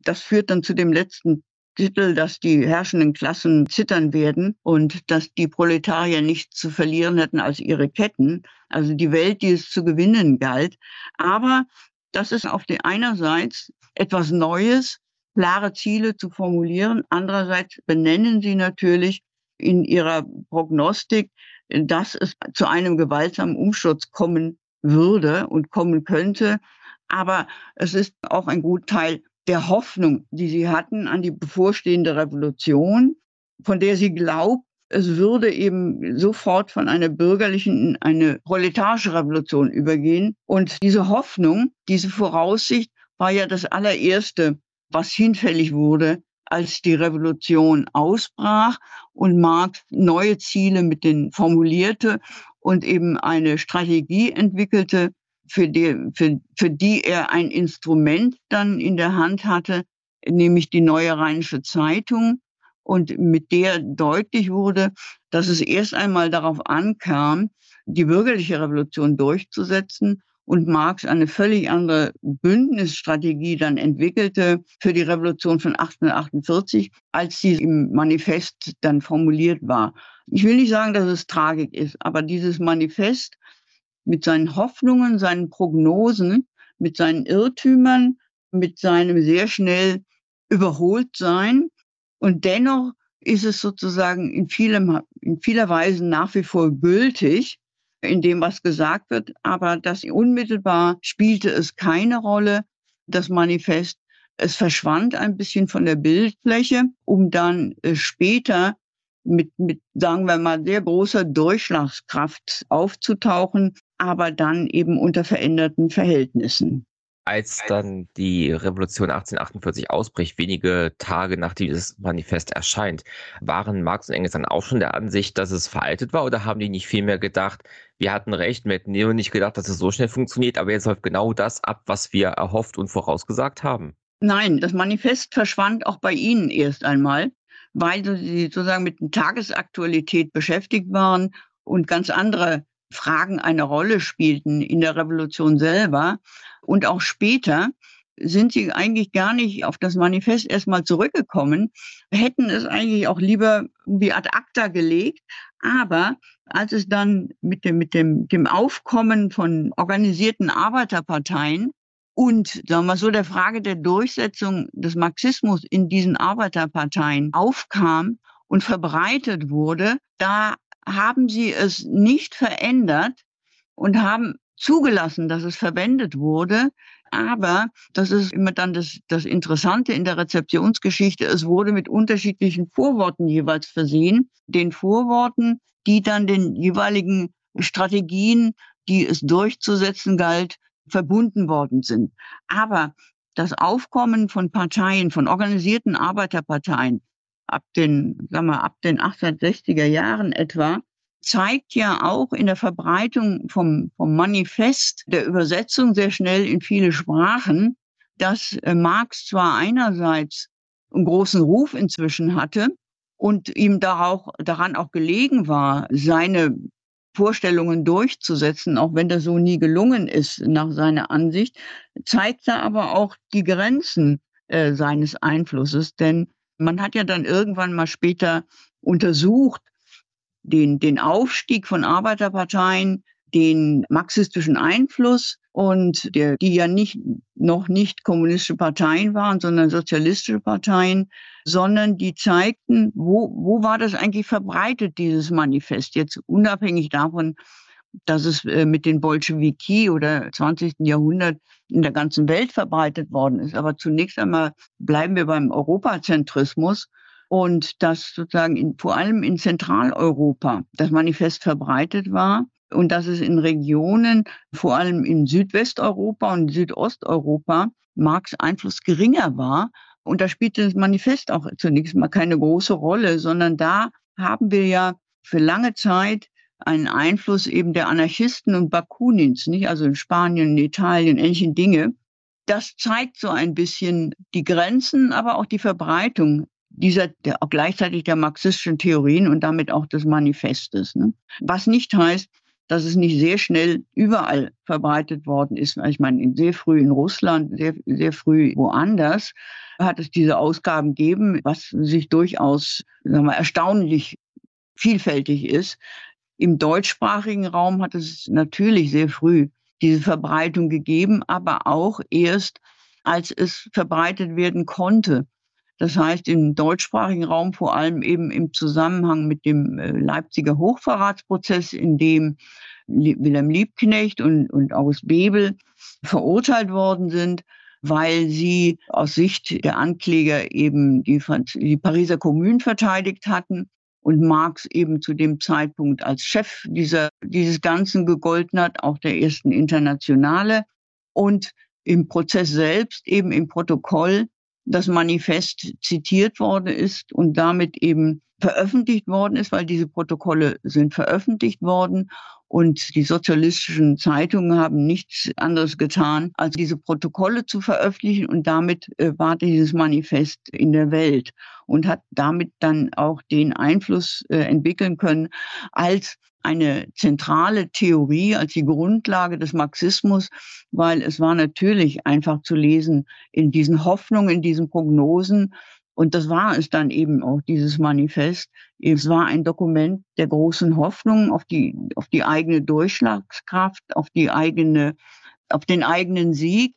das führt dann zu dem letzten Titel, dass die herrschenden Klassen zittern werden und dass die Proletarier nichts zu verlieren hätten als ihre Ketten, also die Welt, die es zu gewinnen galt. Aber das ist auf der einerseits etwas Neues, klare Ziele zu formulieren. Andererseits benennen sie natürlich in ihrer Prognostik, dass es zu einem gewaltsamen Umsturz kommen würde und kommen könnte. Aber es ist auch ein Gutteil der Hoffnung, die sie hatten an die bevorstehende Revolution, von der sie glaubt, es würde eben sofort von einer bürgerlichen in eine proletarische Revolution übergehen. Und diese Hoffnung, diese Voraussicht war ja das allererste, was hinfällig wurde, als die Revolution ausbrach und Marx neue Ziele mit den formulierte und eben eine Strategie entwickelte, für die, für, für die er ein Instrument dann in der Hand hatte, nämlich die Neue Rheinische Zeitung, und mit der deutlich wurde, dass es erst einmal darauf ankam, die bürgerliche Revolution durchzusetzen und Marx eine völlig andere Bündnisstrategie dann entwickelte für die Revolution von 1848, als sie im Manifest dann formuliert war. Ich will nicht sagen, dass es Tragik ist, aber dieses Manifest mit seinen Hoffnungen, seinen Prognosen, mit seinen Irrtümern, mit seinem sehr schnell überholt sein. Und dennoch ist es sozusagen in, vielem, in vieler Weise nach wie vor gültig in dem, was gesagt wird. Aber das unmittelbar spielte es keine Rolle, das Manifest. Es verschwand ein bisschen von der Bildfläche, um dann äh, später mit, mit, sagen wir mal, sehr großer Durchschlagskraft aufzutauchen, aber dann eben unter veränderten Verhältnissen. Als dann die Revolution 1848 ausbricht, wenige Tage nachdem dieses Manifest erscheint, waren Marx und Engels dann auch schon der Ansicht, dass es veraltet war oder haben die nicht vielmehr gedacht, wir hatten recht, wir hätten nur nicht gedacht, dass es so schnell funktioniert, aber jetzt läuft genau das ab, was wir erhofft und vorausgesagt haben? Nein, das Manifest verschwand auch bei Ihnen erst einmal weil sie sozusagen mit der Tagesaktualität beschäftigt waren und ganz andere Fragen eine Rolle spielten in der Revolution selber. Und auch später sind sie eigentlich gar nicht auf das Manifest erstmal zurückgekommen, hätten es eigentlich auch lieber wie ad acta gelegt. Aber als es dann mit dem, mit dem, dem Aufkommen von organisierten Arbeiterparteien und sagen wir so der Frage der Durchsetzung des Marxismus in diesen Arbeiterparteien aufkam und verbreitet wurde, da haben sie es nicht verändert und haben zugelassen, dass es verwendet wurde. Aber das ist immer dann das, das Interessante in der Rezeptionsgeschichte. Es wurde mit unterschiedlichen Vorworten jeweils versehen. Den Vorworten, die dann den jeweiligen Strategien, die es durchzusetzen galt, verbunden worden sind. Aber das Aufkommen von Parteien, von organisierten Arbeiterparteien ab den, sagen wir, ab den 1860er Jahren etwa, zeigt ja auch in der Verbreitung vom, vom Manifest der Übersetzung sehr schnell in viele Sprachen, dass äh, Marx zwar einerseits einen großen Ruf inzwischen hatte und ihm darauf, daran auch gelegen war, seine Vorstellungen durchzusetzen, auch wenn das so nie gelungen ist nach seiner Ansicht, zeigt er aber auch die Grenzen äh, seines Einflusses. Denn man hat ja dann irgendwann mal später untersucht, den, den Aufstieg von Arbeiterparteien, den marxistischen Einfluss und der, die ja nicht, noch nicht kommunistische Parteien waren, sondern sozialistische Parteien, sondern die zeigten, wo, wo war das eigentlich verbreitet, dieses Manifest, jetzt unabhängig davon, dass es äh, mit den Bolschewiki oder 20. Jahrhundert in der ganzen Welt verbreitet worden ist. Aber zunächst einmal bleiben wir beim Europazentrismus. und dass sozusagen in, vor allem in Zentraleuropa das Manifest verbreitet war und dass es in Regionen, vor allem in Südwesteuropa und Südosteuropa, Marx Einfluss geringer war. Und da spielte das Manifest auch zunächst mal keine große Rolle, sondern da haben wir ja für lange Zeit einen Einfluss eben der Anarchisten und Bakunins, nicht? Also in Spanien, in Italien, ähnliche Dinge. Das zeigt so ein bisschen die Grenzen, aber auch die Verbreitung dieser der, auch gleichzeitig der marxistischen Theorien und damit auch des Manifestes. Ne? Was nicht heißt, dass es nicht sehr schnell überall verbreitet worden ist. Ich meine, sehr früh in Russland, sehr, sehr früh woanders hat es diese Ausgaben gegeben, was sich durchaus sagen wir, erstaunlich vielfältig ist. Im deutschsprachigen Raum hat es natürlich sehr früh diese Verbreitung gegeben, aber auch erst, als es verbreitet werden konnte. Das heißt, im deutschsprachigen Raum vor allem eben im Zusammenhang mit dem äh, Leipziger Hochverratsprozess, in dem Wilhelm Liebknecht und, und August Bebel verurteilt worden sind, weil sie aus Sicht der Ankläger eben die, die Pariser Kommune verteidigt hatten und Marx eben zu dem Zeitpunkt als Chef dieser, dieses Ganzen gegolten hat, auch der ersten Internationale. Und im Prozess selbst, eben im Protokoll, das Manifest zitiert worden ist und damit eben veröffentlicht worden ist, weil diese Protokolle sind veröffentlicht worden und die sozialistischen Zeitungen haben nichts anderes getan, als diese Protokolle zu veröffentlichen und damit äh, war dieses Manifest in der Welt und hat damit dann auch den Einfluss äh, entwickeln können als eine zentrale Theorie, als die Grundlage des Marxismus, weil es war natürlich einfach zu lesen in diesen Hoffnungen, in diesen Prognosen. Und das war es dann eben auch, dieses Manifest. Es war ein Dokument der großen Hoffnung auf die, auf die eigene Durchschlagskraft, auf die eigene, auf den eigenen Sieg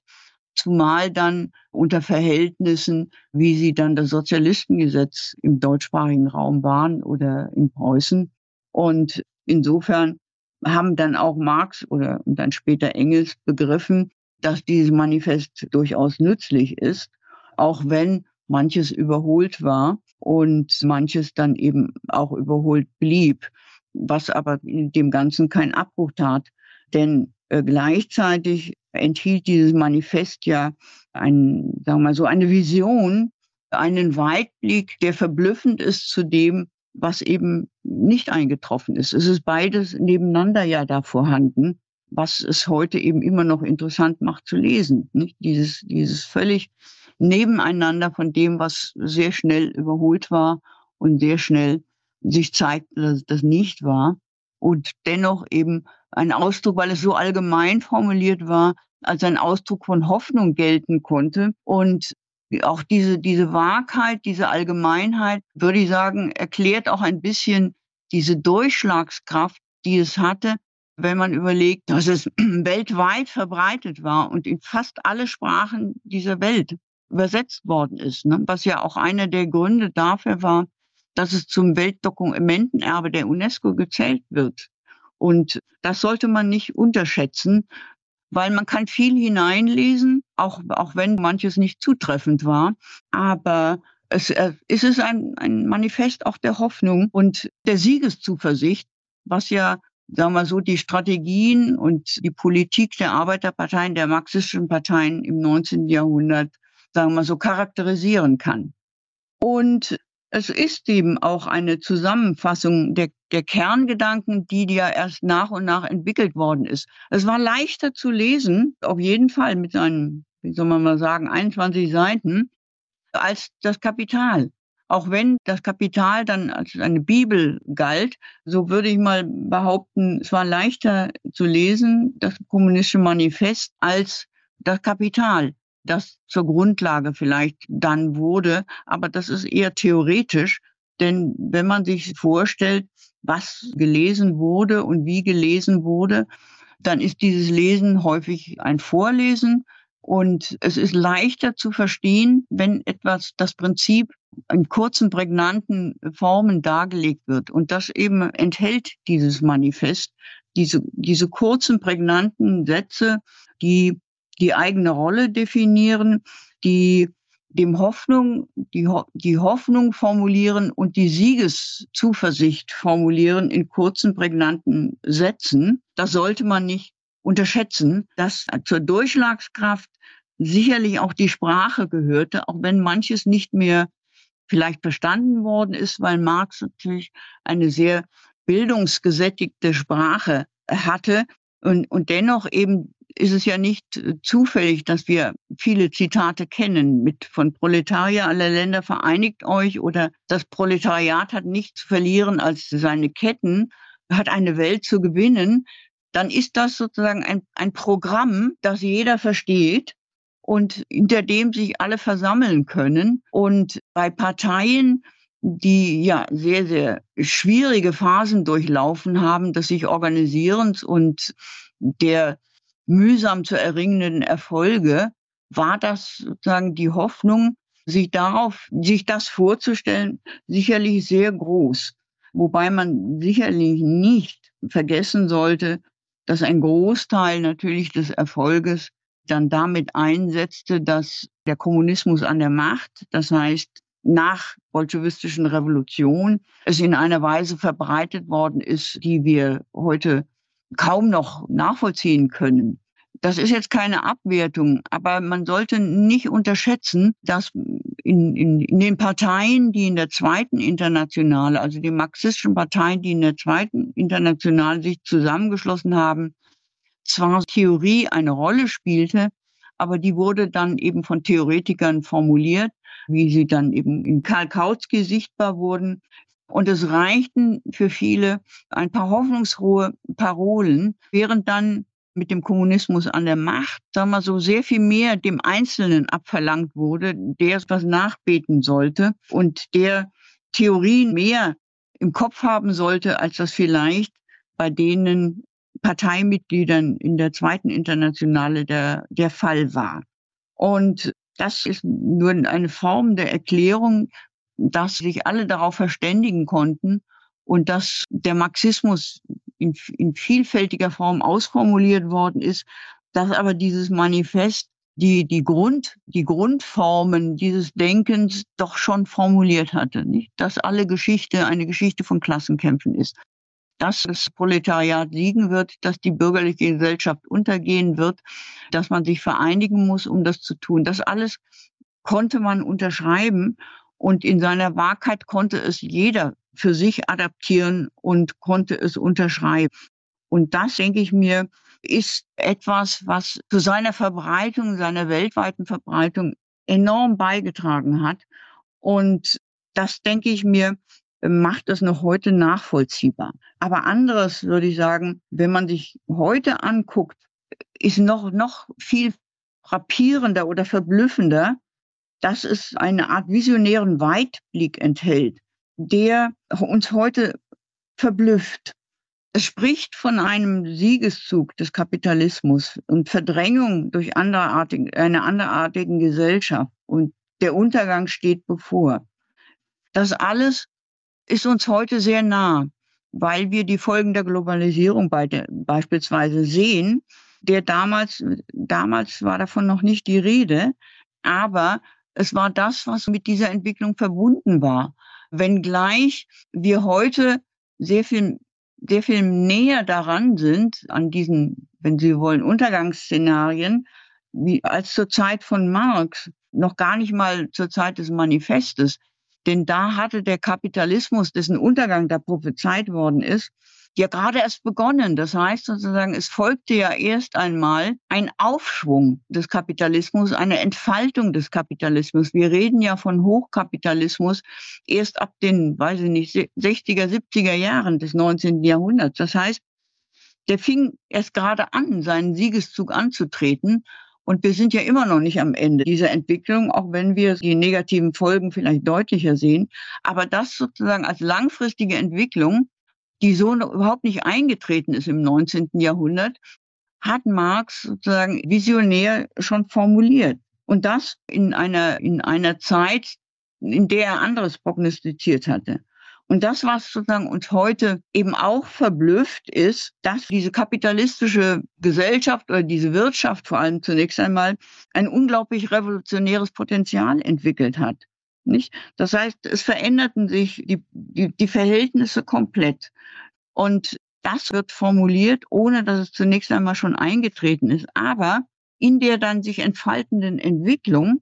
zumal dann unter Verhältnissen, wie sie dann das Sozialistengesetz im deutschsprachigen Raum waren oder in Preußen. Und insofern haben dann auch Marx oder dann später Engels begriffen, dass dieses Manifest durchaus nützlich ist, auch wenn manches überholt war und manches dann eben auch überholt blieb, was aber dem Ganzen keinen Abbruch tat. Denn äh, gleichzeitig enthielt dieses Manifest ja ein, sagen wir mal so, eine Vision, einen Weitblick, der verblüffend ist zu dem, was eben nicht eingetroffen ist. Es ist beides nebeneinander ja da vorhanden, was es heute eben immer noch interessant macht zu lesen. Nicht? Dieses, dieses völlig nebeneinander von dem, was sehr schnell überholt war und sehr schnell sich zeigte, dass das nicht war. Und dennoch eben ein Ausdruck, weil es so allgemein formuliert war, als ein Ausdruck von Hoffnung gelten konnte. Und auch diese, diese Wahrheit, diese Allgemeinheit, würde ich sagen, erklärt auch ein bisschen diese Durchschlagskraft, die es hatte, wenn man überlegt, dass es [clears throat] weltweit verbreitet war und in fast alle Sprachen dieser Welt übersetzt worden ist, ne? was ja auch einer der Gründe dafür war, dass es zum Weltdokumentenerbe der UNESCO gezählt wird. Und das sollte man nicht unterschätzen, weil man kann viel hineinlesen, auch, auch wenn manches nicht zutreffend war. Aber es, äh, es ist ein, ein Manifest auch der Hoffnung und der Siegeszuversicht, was ja sagen wir so, die Strategien und die Politik der Arbeiterparteien, der marxistischen Parteien im 19. Jahrhundert, sagen wir so, charakterisieren kann. Und es ist eben auch eine Zusammenfassung der, der Kerngedanken, die ja erst nach und nach entwickelt worden ist. Es war leichter zu lesen, auf jeden Fall mit seinen, wie soll man mal sagen, 21 Seiten, als das Kapital. Auch wenn das Kapital dann als eine Bibel galt, so würde ich mal behaupten, es war leichter zu lesen, das kommunistische Manifest, als das Kapital das zur Grundlage vielleicht dann wurde. Aber das ist eher theoretisch, denn wenn man sich vorstellt, was gelesen wurde und wie gelesen wurde, dann ist dieses Lesen häufig ein Vorlesen und es ist leichter zu verstehen, wenn etwas, das Prinzip in kurzen, prägnanten Formen dargelegt wird. Und das eben enthält dieses Manifest, diese, diese kurzen, prägnanten Sätze, die die eigene Rolle definieren, die dem Hoffnung, die, die Hoffnung formulieren und die Siegeszuversicht formulieren in kurzen, prägnanten Sätzen. Das sollte man nicht unterschätzen, dass zur Durchschlagskraft sicherlich auch die Sprache gehörte, auch wenn manches nicht mehr vielleicht verstanden worden ist, weil Marx natürlich eine sehr bildungsgesättigte Sprache hatte und, und dennoch eben ist es ja nicht äh, zufällig, dass wir viele Zitate kennen mit von Proletarier aller Länder vereinigt euch oder das Proletariat hat nichts zu verlieren als seine Ketten, hat eine Welt zu gewinnen, dann ist das sozusagen ein, ein Programm, das jeder versteht und hinter dem sich alle versammeln können. Und bei Parteien, die ja sehr, sehr schwierige Phasen durchlaufen haben, des sich Organisierens und der mühsam zu erringenden Erfolge, war das sozusagen die Hoffnung, sich darauf, sich das vorzustellen, sicherlich sehr groß. Wobei man sicherlich nicht vergessen sollte, dass ein Großteil natürlich des Erfolges dann damit einsetzte, dass der Kommunismus an der Macht, das heißt nach bolschewistischen Revolution, es in einer Weise verbreitet worden ist, die wir heute kaum noch nachvollziehen können. Das ist jetzt keine Abwertung, aber man sollte nicht unterschätzen, dass in, in, in den Parteien, die in der zweiten Internationale, also die marxistischen Parteien, die in der zweiten Internationale sich zusammengeschlossen haben, zwar Theorie eine Rolle spielte, aber die wurde dann eben von Theoretikern formuliert, wie sie dann eben in Karl Kautsky sichtbar wurden. Und es reichten für viele ein paar hoffnungsfrohe Parolen, während dann mit dem Kommunismus an der Macht, sagen wir so, sehr viel mehr dem Einzelnen abverlangt wurde, der etwas nachbeten sollte und der Theorien mehr im Kopf haben sollte, als das vielleicht bei denen Parteimitgliedern in der zweiten Internationale der, der Fall war. Und das ist nur eine Form der Erklärung, dass sich alle darauf verständigen konnten und dass der Marxismus in, in vielfältiger Form ausformuliert worden ist, dass aber dieses Manifest die, die Grund, die Grundformen dieses Denkens doch schon formuliert hatte, nicht? Dass alle Geschichte eine Geschichte von Klassenkämpfen ist. Dass das Proletariat siegen wird, dass die bürgerliche Gesellschaft untergehen wird, dass man sich vereinigen muss, um das zu tun. Das alles konnte man unterschreiben und in seiner Wahrheit konnte es jeder für sich adaptieren und konnte es unterschreiben. Und das, denke ich mir, ist etwas, was zu seiner Verbreitung, seiner weltweiten Verbreitung enorm beigetragen hat. Und das, denke ich mir, macht es noch heute nachvollziehbar. Aber anderes würde ich sagen, wenn man sich heute anguckt, ist noch, noch viel frappierender oder verblüffender, dass es eine Art visionären Weitblick enthält der uns heute verblüfft. Es spricht von einem Siegeszug des Kapitalismus und Verdrängung durch anderartig, eine anderartigen Gesellschaft und der Untergang steht bevor. Das alles ist uns heute sehr nah, weil wir die Folgen der Globalisierung bei der, beispielsweise sehen. Der damals, damals war davon noch nicht die Rede, aber es war das, was mit dieser Entwicklung verbunden war wenngleich wir heute sehr viel, sehr viel näher daran sind, an diesen, wenn Sie wollen, Untergangsszenarien, wie als zur Zeit von Marx, noch gar nicht mal zur Zeit des Manifestes. Denn da hatte der Kapitalismus, dessen Untergang da prophezeit worden ist, ja gerade erst begonnen. Das heißt sozusagen, es folgte ja erst einmal ein Aufschwung des Kapitalismus, eine Entfaltung des Kapitalismus. Wir reden ja von Hochkapitalismus erst ab den, weiß ich nicht, 60er, 70er Jahren des 19. Jahrhunderts. Das heißt, der fing erst gerade an, seinen Siegeszug anzutreten. Und wir sind ja immer noch nicht am Ende dieser Entwicklung, auch wenn wir die negativen Folgen vielleicht deutlicher sehen. Aber das sozusagen als langfristige Entwicklung die so überhaupt nicht eingetreten ist im 19. Jahrhundert, hat Marx sozusagen visionär schon formuliert. Und das in einer, in einer Zeit, in der er anderes prognostiziert hatte. Und das, was sozusagen uns heute eben auch verblüfft, ist, dass diese kapitalistische Gesellschaft oder diese Wirtschaft vor allem zunächst einmal ein unglaublich revolutionäres Potenzial entwickelt hat. Nicht? Das heißt, es veränderten sich die, die, die Verhältnisse komplett. Und das wird formuliert, ohne dass es zunächst einmal schon eingetreten ist. Aber in der dann sich entfaltenden Entwicklung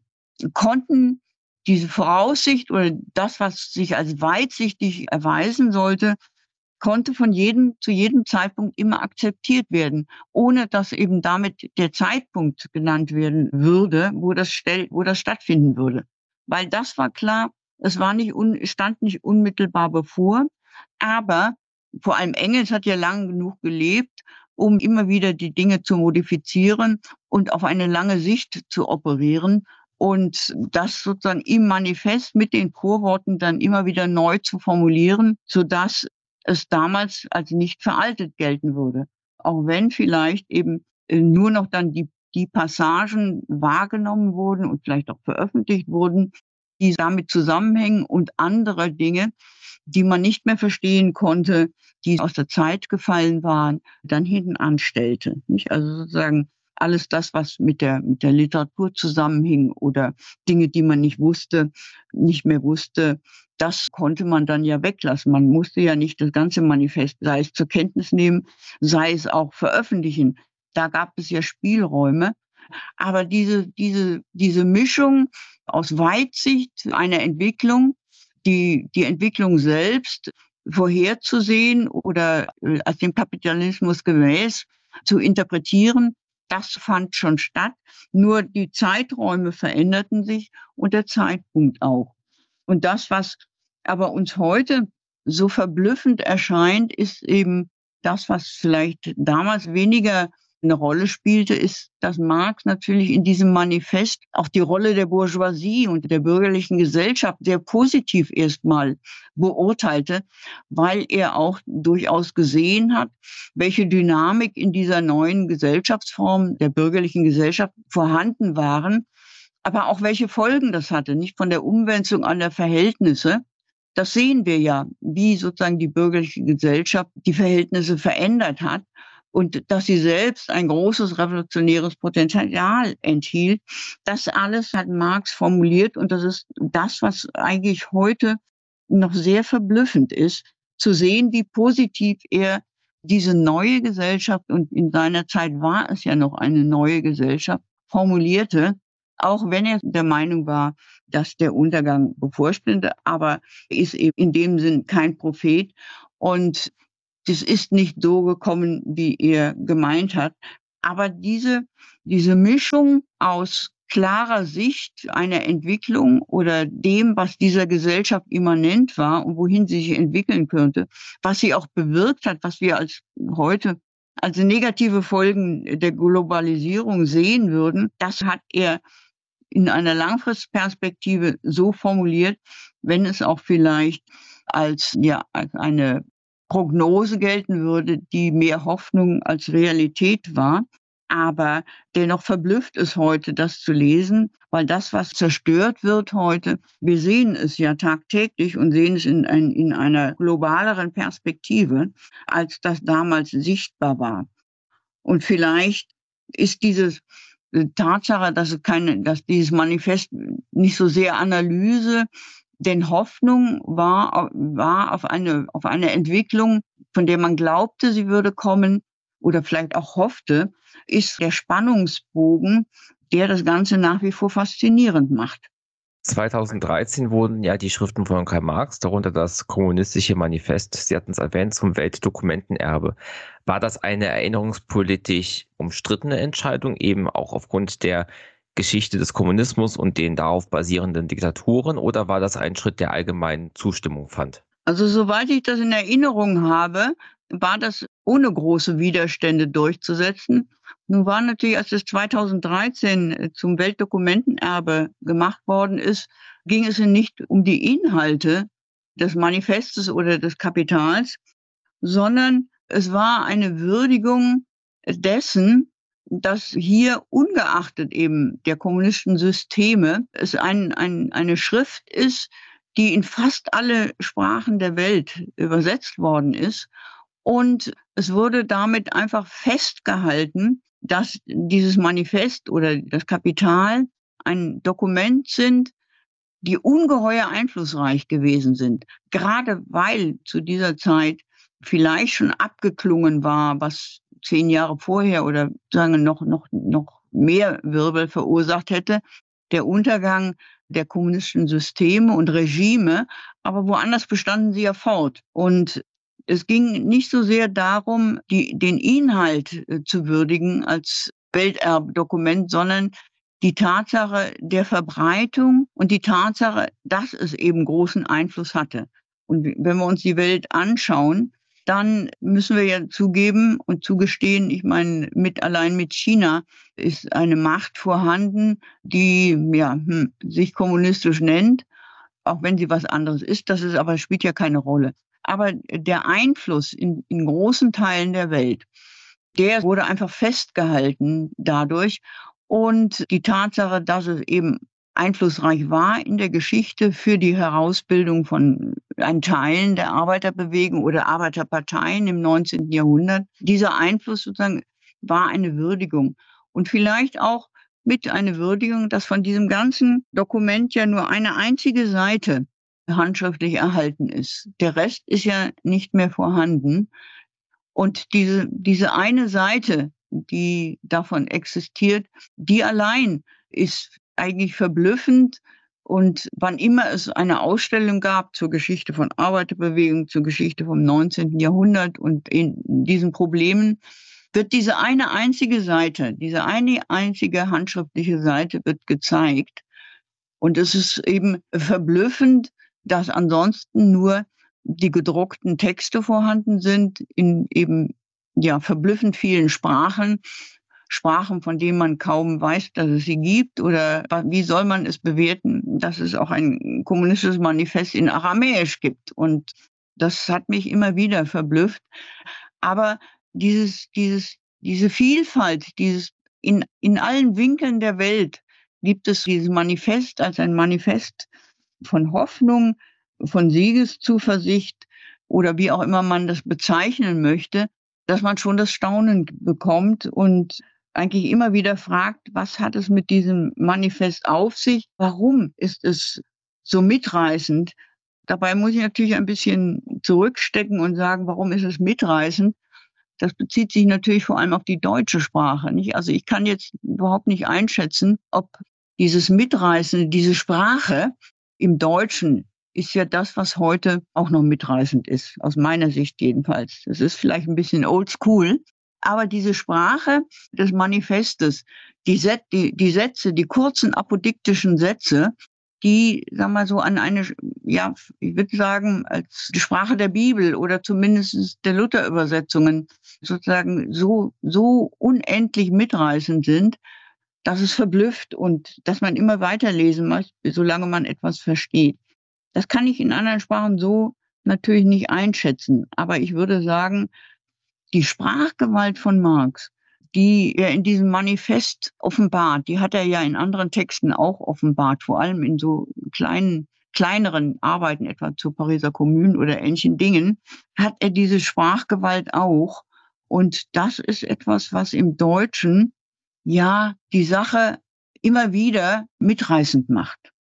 konnten diese Voraussicht oder das, was sich als weitsichtig erweisen sollte, konnte von jedem zu jedem Zeitpunkt immer akzeptiert werden, ohne dass eben damit der Zeitpunkt genannt werden würde, wo das, wo das stattfinden würde. Weil das war klar, es war nicht un, stand nicht unmittelbar bevor, aber vor allem Engels hat ja lang genug gelebt, um immer wieder die Dinge zu modifizieren und auf eine lange Sicht zu operieren und das sozusagen im Manifest mit den Vorworten dann immer wieder neu zu formulieren, so dass es damals als nicht veraltet gelten würde. Auch wenn vielleicht eben äh, nur noch dann die, die Passagen wahrgenommen wurden und vielleicht auch veröffentlicht wurden, die damit zusammenhängen und andere Dinge, die man nicht mehr verstehen konnte, die aus der Zeit gefallen waren, dann hinten anstellte. Nicht? Also sozusagen alles das, was mit der, mit der Literatur zusammenhing oder Dinge, die man nicht wusste, nicht mehr wusste, das konnte man dann ja weglassen. Man musste ja nicht das ganze Manifest, sei es zur Kenntnis nehmen, sei es auch veröffentlichen. Da gab es ja Spielräume. Aber diese, diese, diese Mischung aus Weitsicht einer Entwicklung, die, die Entwicklung selbst vorherzusehen oder äh, als dem Kapitalismus gemäß zu interpretieren, das fand schon statt, nur die Zeiträume veränderten sich und der Zeitpunkt auch. Und das, was aber uns heute so verblüffend erscheint, ist eben das, was vielleicht damals weniger eine Rolle spielte, ist, dass Marx natürlich in diesem Manifest auch die Rolle der Bourgeoisie und der bürgerlichen Gesellschaft sehr positiv erstmal beurteilte, weil er auch durchaus gesehen hat, welche Dynamik in dieser neuen Gesellschaftsform der bürgerlichen Gesellschaft vorhanden waren, aber auch welche Folgen das hatte, nicht von der Umwälzung aller Verhältnisse. Das sehen wir ja, wie sozusagen die bürgerliche Gesellschaft die Verhältnisse verändert hat und dass sie selbst ein großes revolutionäres Potenzial enthielt. Das alles hat Marx formuliert und das ist das, was eigentlich heute noch sehr verblüffend ist, zu sehen, wie positiv er diese neue Gesellschaft, und in seiner Zeit war es ja noch eine neue Gesellschaft, formulierte, auch wenn er der Meinung war, dass der Untergang bevorstünde, aber ist eben in dem Sinn kein Prophet. Und das ist nicht so gekommen, wie er gemeint hat. Aber diese, diese Mischung aus klarer Sicht einer Entwicklung oder dem, was dieser Gesellschaft immanent war und wohin sie sich entwickeln könnte, was sie auch bewirkt hat, was wir als heute als negative Folgen der Globalisierung sehen würden, das hat er in einer Langfristperspektive so formuliert, wenn es auch vielleicht als ja eine Prognose gelten würde, die mehr Hoffnung als Realität war. Aber dennoch verblüfft es heute, das zu lesen, weil das, was zerstört wird heute, wir sehen es ja tagtäglich und sehen es in, ein, in einer globaleren Perspektive, als das damals sichtbar war. Und vielleicht ist dieses äh, Tatsache, dass es keine, dass dieses Manifest nicht so sehr Analyse denn Hoffnung war, war auf eine, auf eine Entwicklung, von der man glaubte, sie würde kommen oder vielleicht auch hoffte, ist der Spannungsbogen, der das Ganze nach wie vor faszinierend macht. 2013 wurden ja die Schriften von Karl Marx, darunter das kommunistische Manifest, Sie hatten es erwähnt, zum Weltdokumentenerbe. War das eine erinnerungspolitisch umstrittene Entscheidung, eben auch aufgrund der Geschichte des Kommunismus und den darauf basierenden Diktaturen oder war das ein Schritt, der allgemein Zustimmung fand? Also soweit ich das in Erinnerung habe, war das ohne große Widerstände durchzusetzen. Nun war natürlich, als es 2013 äh, zum Weltdokumentenerbe gemacht worden ist, ging es nicht um die Inhalte des Manifestes oder des Kapitals, sondern es war eine Würdigung dessen, dass hier ungeachtet eben der kommunistischen Systeme es ein, ein, eine Schrift ist, die in fast alle Sprachen der Welt übersetzt worden ist. Und es wurde damit einfach festgehalten, dass dieses Manifest oder das Kapital ein Dokument sind, die ungeheuer einflussreich gewesen sind. Gerade weil zu dieser Zeit vielleicht schon abgeklungen war, was zehn Jahre vorher oder sagen noch, noch, noch mehr Wirbel verursacht hätte, der Untergang der kommunistischen Systeme und Regime, aber woanders bestanden sie ja fort. Und es ging nicht so sehr darum, die, den Inhalt äh, zu würdigen als Welterbdokument, sondern die Tatsache der Verbreitung und die Tatsache, dass es eben großen Einfluss hatte. Und wenn wir uns die Welt anschauen, dann müssen wir ja zugeben und zugestehen, ich meine, mit allein mit China ist eine Macht vorhanden, die ja, hm, sich kommunistisch nennt, auch wenn sie was anderes ist. Das ist aber spielt ja keine Rolle. Aber der Einfluss in, in großen Teilen der Welt, der wurde einfach festgehalten dadurch. Und die Tatsache, dass es eben einflussreich war in der Geschichte für die Herausbildung von ein Teilen der Arbeiterbewegung oder Arbeiterparteien im 19. Jahrhundert. Dieser Einfluss sozusagen war eine Würdigung und vielleicht auch mit einer Würdigung, dass von diesem ganzen Dokument ja nur eine einzige Seite handschriftlich erhalten ist. Der Rest ist ja nicht mehr vorhanden. Und diese, diese eine Seite, die davon existiert, die allein ist eigentlich verblüffend, und wann immer es eine Ausstellung gab zur Geschichte von Arbeiterbewegung, zur Geschichte vom 19. Jahrhundert und in diesen Problemen, wird diese eine einzige Seite, diese eine einzige handschriftliche Seite wird gezeigt. Und es ist eben verblüffend, dass ansonsten nur die gedruckten Texte vorhanden sind in eben ja verblüffend vielen Sprachen Sprachen, von denen man kaum weiß, dass es sie gibt? Oder wie soll man es bewerten, dass es auch ein kommunistisches Manifest in Aramäisch gibt? Und das hat mich immer wieder verblüfft. Aber dieses, dieses, diese Vielfalt, dieses in, in allen Winkeln der Welt gibt es dieses Manifest als ein Manifest von Hoffnung, von Siegeszuversicht oder wie auch immer man das bezeichnen möchte, dass man schon das Staunen bekommt und eigentlich immer wieder fragt, was hat es mit diesem Manifest auf sich? Warum ist es so mitreißend? Dabei muss ich natürlich ein bisschen zurückstecken und sagen, warum ist es mitreißend? Das bezieht sich natürlich vor allem auf die deutsche Sprache. Nicht? Also ich kann jetzt überhaupt nicht einschätzen, ob dieses Mitreißende, diese Sprache im Deutschen ist ja das, was heute auch noch mitreißend ist, aus meiner Sicht jedenfalls. Das ist vielleicht ein bisschen old school, aber diese Sprache des Manifestes, die, Set, die, die Sätze, die kurzen apodiktischen Sätze, die, sagen wir so, an eine, ja, ich würde sagen, als die Sprache der Bibel oder zumindest der Luther-Übersetzungen sozusagen so, so unendlich mitreißend sind, dass es verblüfft und dass man immer weiterlesen muss, solange man etwas versteht. Das kann ich in anderen Sprachen so natürlich nicht einschätzen. Aber ich würde sagen, die Sprachgewalt von Marx, die er in diesem Manifest offenbart, die hat er ja in anderen Texten auch offenbart, vor allem in so kleinen, kleineren Arbeiten, etwa zur Pariser Kommune oder ähnlichen Dingen, hat er diese Sprachgewalt auch. Und das ist etwas, was im Deutschen ja die Sache immer wieder mitreißend macht.